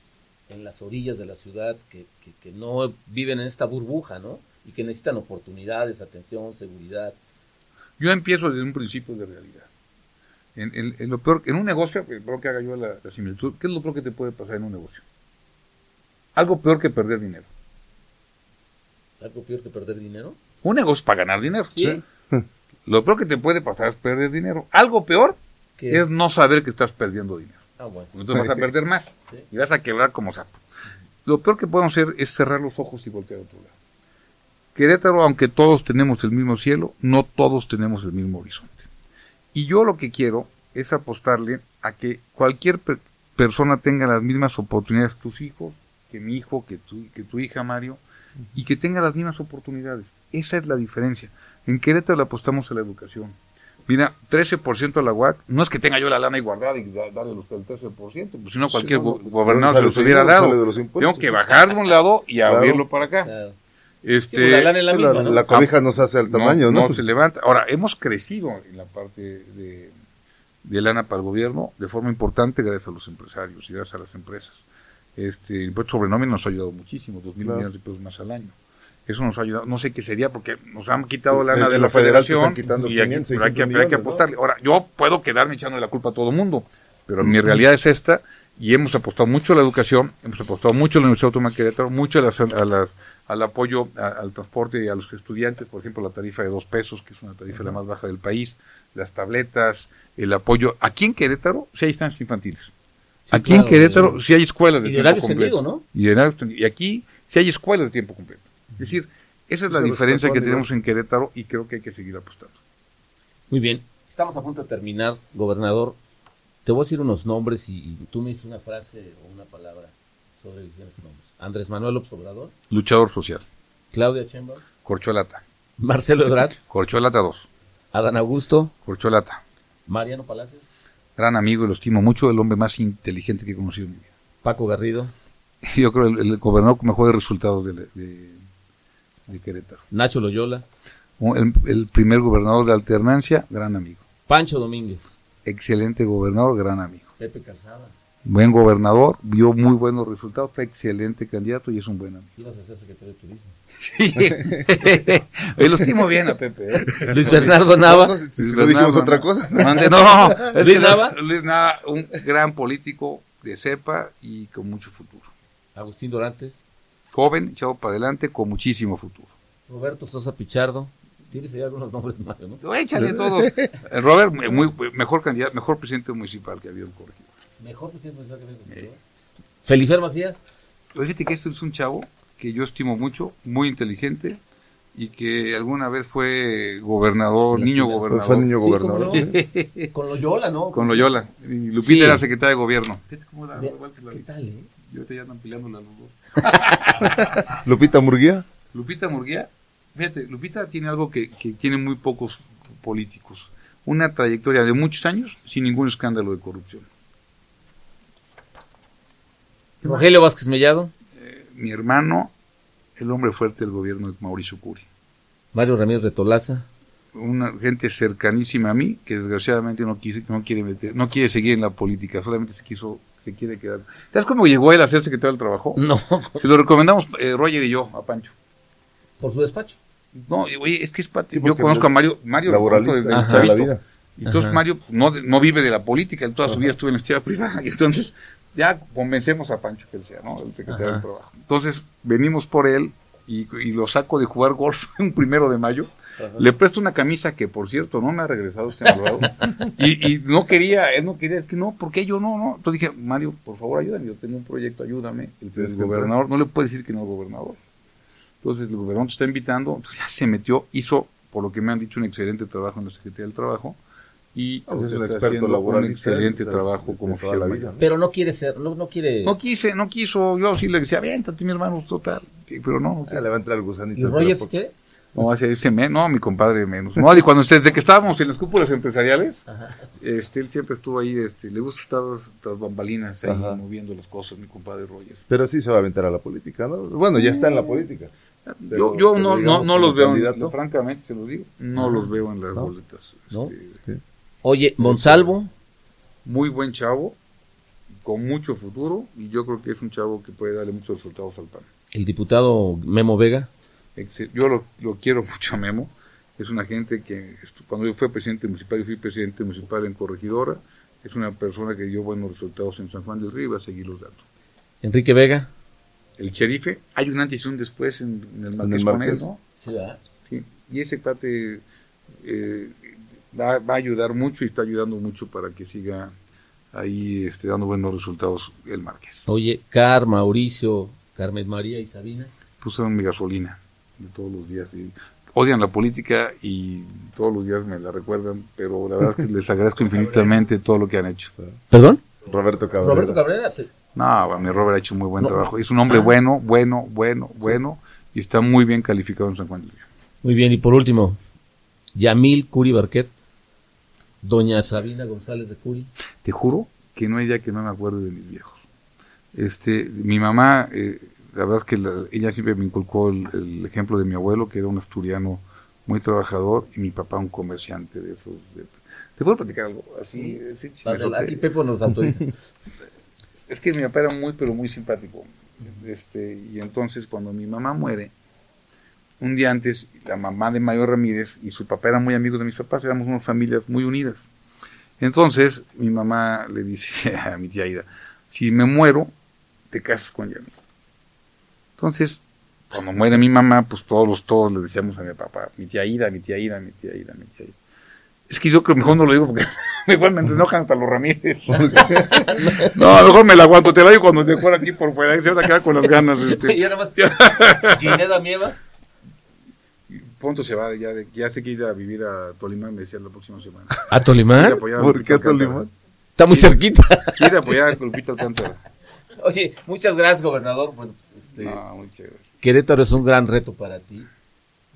en las orillas de la ciudad que, que, que no viven en esta burbuja, ¿no? Y que necesitan oportunidades, atención, seguridad. Yo empiezo desde un principio de realidad. En, en- en lo peor, en un negocio, creo que haga yo la, la similitud, ¿qué es lo peor que te puede pasar en un negocio? Algo peor que perder dinero. Algo peor que perder dinero. Un negocio es para ganar dinero. Sí. Lo peor que te puede pasar es perder dinero. Algo peor es no saber que estás perdiendo dinero. Ah, bueno. Entonces vas a perder más Sí. y vas a quebrar como sapo. Lo peor que podemos hacer es cerrar los ojos y voltear a otro lado. Querétaro, aunque todos tenemos el mismo cielo, no todos tenemos el mismo horizonte. Y yo lo que quiero es apostarle a que cualquier per- persona tenga las mismas oportunidades, tus hijos, que mi hijo, que tu, que tu hija Mario, y que tenga las mismas oportunidades. Esa es la diferencia. En Querétaro le apostamos a la educación. Mira, 13% a la UAC, no es que tenga yo la lana ahí guardada y da- darle los el 13%, pues si no cualquier no, pues, gobernador se ¿dónde los hubiera dado. De los. Tengo que bajar de un lado y Claro. abrirlo para acá. Claro. Este, Sí, pues la lana es la Sí, misma, la, ¿no? la cobija no se hace al tamaño, ¿no? no Pues, se levanta. Ahora, hemos crecido en la parte de, de lana para el gobierno de forma importante gracias a los empresarios y gracias a las empresas. Este, el impuesto sobre nómina nos ha ayudado muchísimo, dos mil Claro. millones de pesos más al año. Eso nos ha ayudado, no sé qué sería porque nos han quitado lana En de lo la federación quitando y aquí- 500, pero hay que, 600 pero hay que apostarle. Ahora, yo puedo quedarme echándole la culpa a todo el mundo, pero mi realidad es esta y hemos apostado mucho a la educación, hemos apostado mucho a la Universidad Autónoma de Querétaro, mucho a las, a las- al apoyo a- al transporte y a los estudiantes, por ejemplo, la tarifa de dos pesos, que es una tarifa la más baja del país, las tabletas, el apoyo. Aquí en Querétaro sí hay instancias infantiles. aquí en claro, Querétaro sí. sí hay escuelas de de tiempo completo. ¿no? Y, de. Y aquí sí hay escuelas de tiempo completo. Es decir, esa es la Pero diferencia que tenemos en Querétaro y creo que hay que seguir apostando. Muy bien. Estamos a punto de terminar, gobernador. Te voy a decir unos nombres y, y tú me dices una frase o una palabra sobre esos nombres. Andrés Manuel López Obrador, Luchador social. Claudia Sheinbaum, Corcholata. Marcelo Ebrard, Corcholata 2. Adán Augusto, Corcholata. Mariano Palacios, Gran amigo y lo estimo mucho, el hombre más inteligente que he conocido en mi vida. Paco Garrido, Yo creo el, el gobernador con mejores resultados de, de Querétaro. Nacho Loyola, El, el primer gobernador de alternancia, gran amigo. Pancho Domínguez, Excelente gobernador, gran amigo. Pepe Calzada. Buen gobernador, vio muy buenos resultados, fue excelente candidato y es un buen amigo. Ibas a ser secretario de Turismo. Sí. Oye, lo estimo bien a Pepe. ¿eh? Luis Bernardo Nava, No, no, si, si no dijimos otra cosa. Mande- no, Luis Nava. Luis Nava, un gran político de cepa y con mucho futuro. Agustín Dorantes, Joven, echado para adelante, con muchísimo futuro. Roberto Sosa Pichardo. Tienes ahí algunos nombres más, ¿no? Échale todos. El Robert, muy, mejor candidato, mejor presidente municipal que había en Corregidor. Mejor presidente municipal que había con Felifer Macías. Oye, Fíjate que este es un chavo que yo estimo mucho, muy inteligente y que alguna vez fue gobernador, niño gobernador. Fue niño Sí, gobernador. ¿cómo no? Con Loyola, ¿no? Con Loyola. Y Lupita Sí. era secretaria de gobierno. Fíjate cómo da, Ve- igual que la- ¿Qué tal, eh? Y ahorita ya andan peleando las dos. Lupita Murguía. Lupita Murguía, fíjate, Lupita tiene algo que, que tiene muy pocos políticos. Una trayectoria de muchos años sin ningún escándalo de corrupción. Rogelio Vázquez Mellado, Mi hermano, el hombre fuerte del gobierno de Mauricio Curi. Mario Ramírez de Tolaza, Una gente cercanísima a mí que desgraciadamente no, quise, no, quiere meter, no quiere seguir en la política, solamente se quiso, se quiere quedar. ¿Sabes cómo llegó él a ser secretario del trabajo? no, Se lo recomendamos eh, Roger y yo a Pancho. por su despacho. No, oye, es que es pati- Sí, yo conozco a Mario, Mario lo conozco Laboralista, desde Ajá. la chavito. vida. Y entonces Ajá. Mario no, no vive de la política, él toda su vida estuvo en la escuela privada. Y entonces ya convencemos a Pancho que él sea, ¿no? El secretario Ajá. del trabajo. Entonces venimos por él y, y lo saco de jugar golf un primero de mayo. Le presto una camisa que, por cierto, no me ha regresado este malvado. y, y no quería, él no quería, es que no, ¿por qué yo no? no? Entonces dije, Mario, por favor, ayúdame, yo tengo un proyecto, ayúdame. El, Tienes el gobernador, no le puede decir que no es gobernador. Entonces el gobernador te está invitando, entonces ya se metió, hizo, por lo que me han dicho, un excelente trabajo en la Secretaría del Trabajo y Ah, pues es un está experto haciendo un excelente o sea, trabajo de- como de toda la vida. Pero no quiere ser, no, no quiere. No quise, no quiso, yo sí le decía, aviéntate mi hermano, total, pero no, Ah, le va a entrar el gusanito. ¿Y Rogers por- qué? No, ese me- no, mi compadre menos. No, y cuando usted, desde que estábamos en las cúpulas empresariales, este, él siempre estuvo ahí, este, le gusta estar tras bambalinas ahí Ajá. moviendo las cosas, mi compadre Rogers. Pero sí se va a aventar a la política, ¿no? Bueno, ya está en la política. Yo, Pero- yo pero no, no, digamos, no los veo, en- candidato. francamente se los digo, no los veo en las ¿No? boletas. ¿No? este, Oye, Monsalvo, muy buen chavo, con mucho futuro, y yo creo que es un chavo que puede darle muchos resultados al PAN. el diputado Memo Vega, Yo lo, lo quiero mucho a Memo, es una gente que cuando yo fui presidente municipal, yo fui presidente municipal en Corregidora, es una persona que dio buenos resultados en San Juan del Río y va a seguir los datos. Enrique Vega. El sherife, hay un antes y un después en, en el el Marqués con él, Marqués. ¿no? Sí, ¿verdad? Sí, y ese cuate eh, va, va a ayudar mucho y está ayudando mucho para que siga ahí este, dando buenos resultados el Márquez. Oye, Car, Mauricio, Carmen María y Sabina. Pusieron mi gasolina de todos los días. y odian la política y todos los días me la recuerdan, pero la verdad es que les agradezco infinitamente todo lo que han hecho. ¿Perdón? Roberto Cabrera. Roberto Cabrera. te- No, mi Robert ha hecho muy buen No. trabajo. Es un hombre Ah. bueno, bueno, bueno, bueno y está muy bien calificado en San Juan. Muy bien, y por último, Yamil Curi Barquet, Doña Sabina González de Curi. Te juro que no hay día que no me acuerdo de mis viejos. Este, mi mamá, eh, la verdad es que la- ella siempre me inculcó el, el ejemplo de mi abuelo, que era un asturiano muy trabajador, y mi papá un comerciante de esos. de- ¿Te puedo platicar algo? Así, chismesote. Aquí Pepo nos autoriza. Es que mi papá era muy, pero muy simpático. Este, y entonces cuando mi mamá muere, un día antes, la mamá de Mayor Ramírez y su papá eran muy amigos de mis papás, éramos unas familias muy unidas. Entonces mi mamá le dice a mi tía Ida, si me muero, te casas con Yamil. Entonces, cuando muere mi mamá, pues todos los todos le decíamos a mi papá, mi tía Ida, mi tía Ida, mi tía Ida, mi tía Ida. Es que yo creo que mejor no lo digo porque igual me enojan hasta los Ramírez. no, mejor me la aguanto, te la digo cuando te fuera aquí por fuera, y se van a quedar con las ganas. este. y ahora más. Gineda Mieva. Pronto se va, ya, de- ya sé que ir a vivir a Tolimán, me decía la próxima semana. ¿A a Tolimán? a ¿Por qué Alcántara. Tolimán? Está muy cerquita. Ir a apoyar a Lupita Alcántara. Oye, muchas gracias, gobernador. Bueno, pues, este, No, muchas gracias. Querétaro es un gran reto para ti.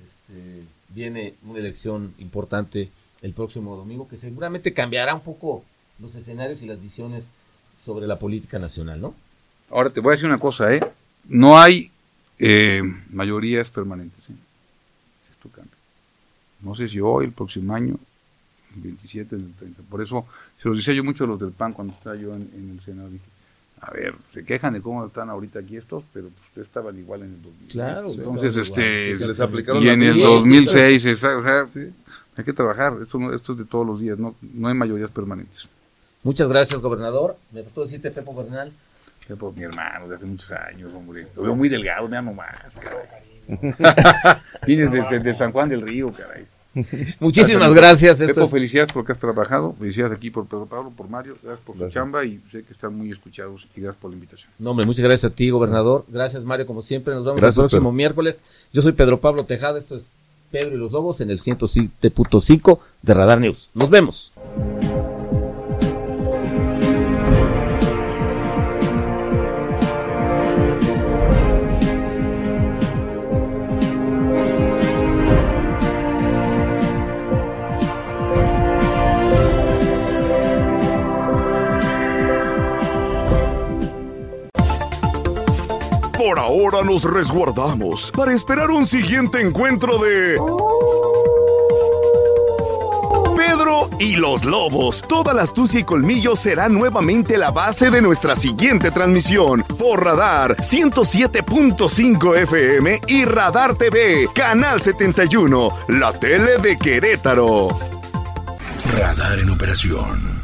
Este, viene una elección importante el próximo domingo, que seguramente cambiará un poco los escenarios y las visiones sobre la política nacional, ¿no? Ahora te voy a decir una cosa, ¿eh? No hay eh, mayorías permanentes. ¿eh? Esto cambia. No sé si hoy, el próximo año, el 27, el 30. Por eso se los decía yo mucho a los del PAN cuando estaba yo en, en el Senado. Dije, a ver, se quejan de cómo están ahorita aquí estos, pero pues, ustedes estaban igual en el 2000. Claro, Entonces, este, sí, Se les aplicaron y la en el misma. 2006, esa- o sea, Sí. hay que trabajar. Esto, no- esto es de todos los días, no, no hay mayorías permanentes. Muchas gracias, gobernador. Me faltó decirte, Pepo Bernal. Por mi hermano de hace muchos años, hombre. Lo veo muy delgado, mira nomás, caray. Vienes desde de San Juan del Río, caray. Muchísimas gracias. Pepo, es- felicidades por lo que has trabajado. Felicidades aquí por Pedro Pablo, por Mario. Gracias por Gracias. su chamba y sé que están muy escuchados y gracias por la invitación. No, hombre, muchas gracias a ti, gobernador. Gracias, Mario, como siempre. Nos vemos Gracias, el próximo Pedro. miércoles. Yo soy Pedro Pablo Tejada. Esto es Pedro y los Lobos en el 107.5 de Radar News. Nos vemos. Ahora nos resguardamos para esperar un siguiente encuentro de... Pedro y los Lobos. Toda la astucia y colmillo será nuevamente la base de nuestra siguiente transmisión. Por Radar 107.5 FM y Radar TV, Canal 71, la tele de Querétaro. Radar en operación.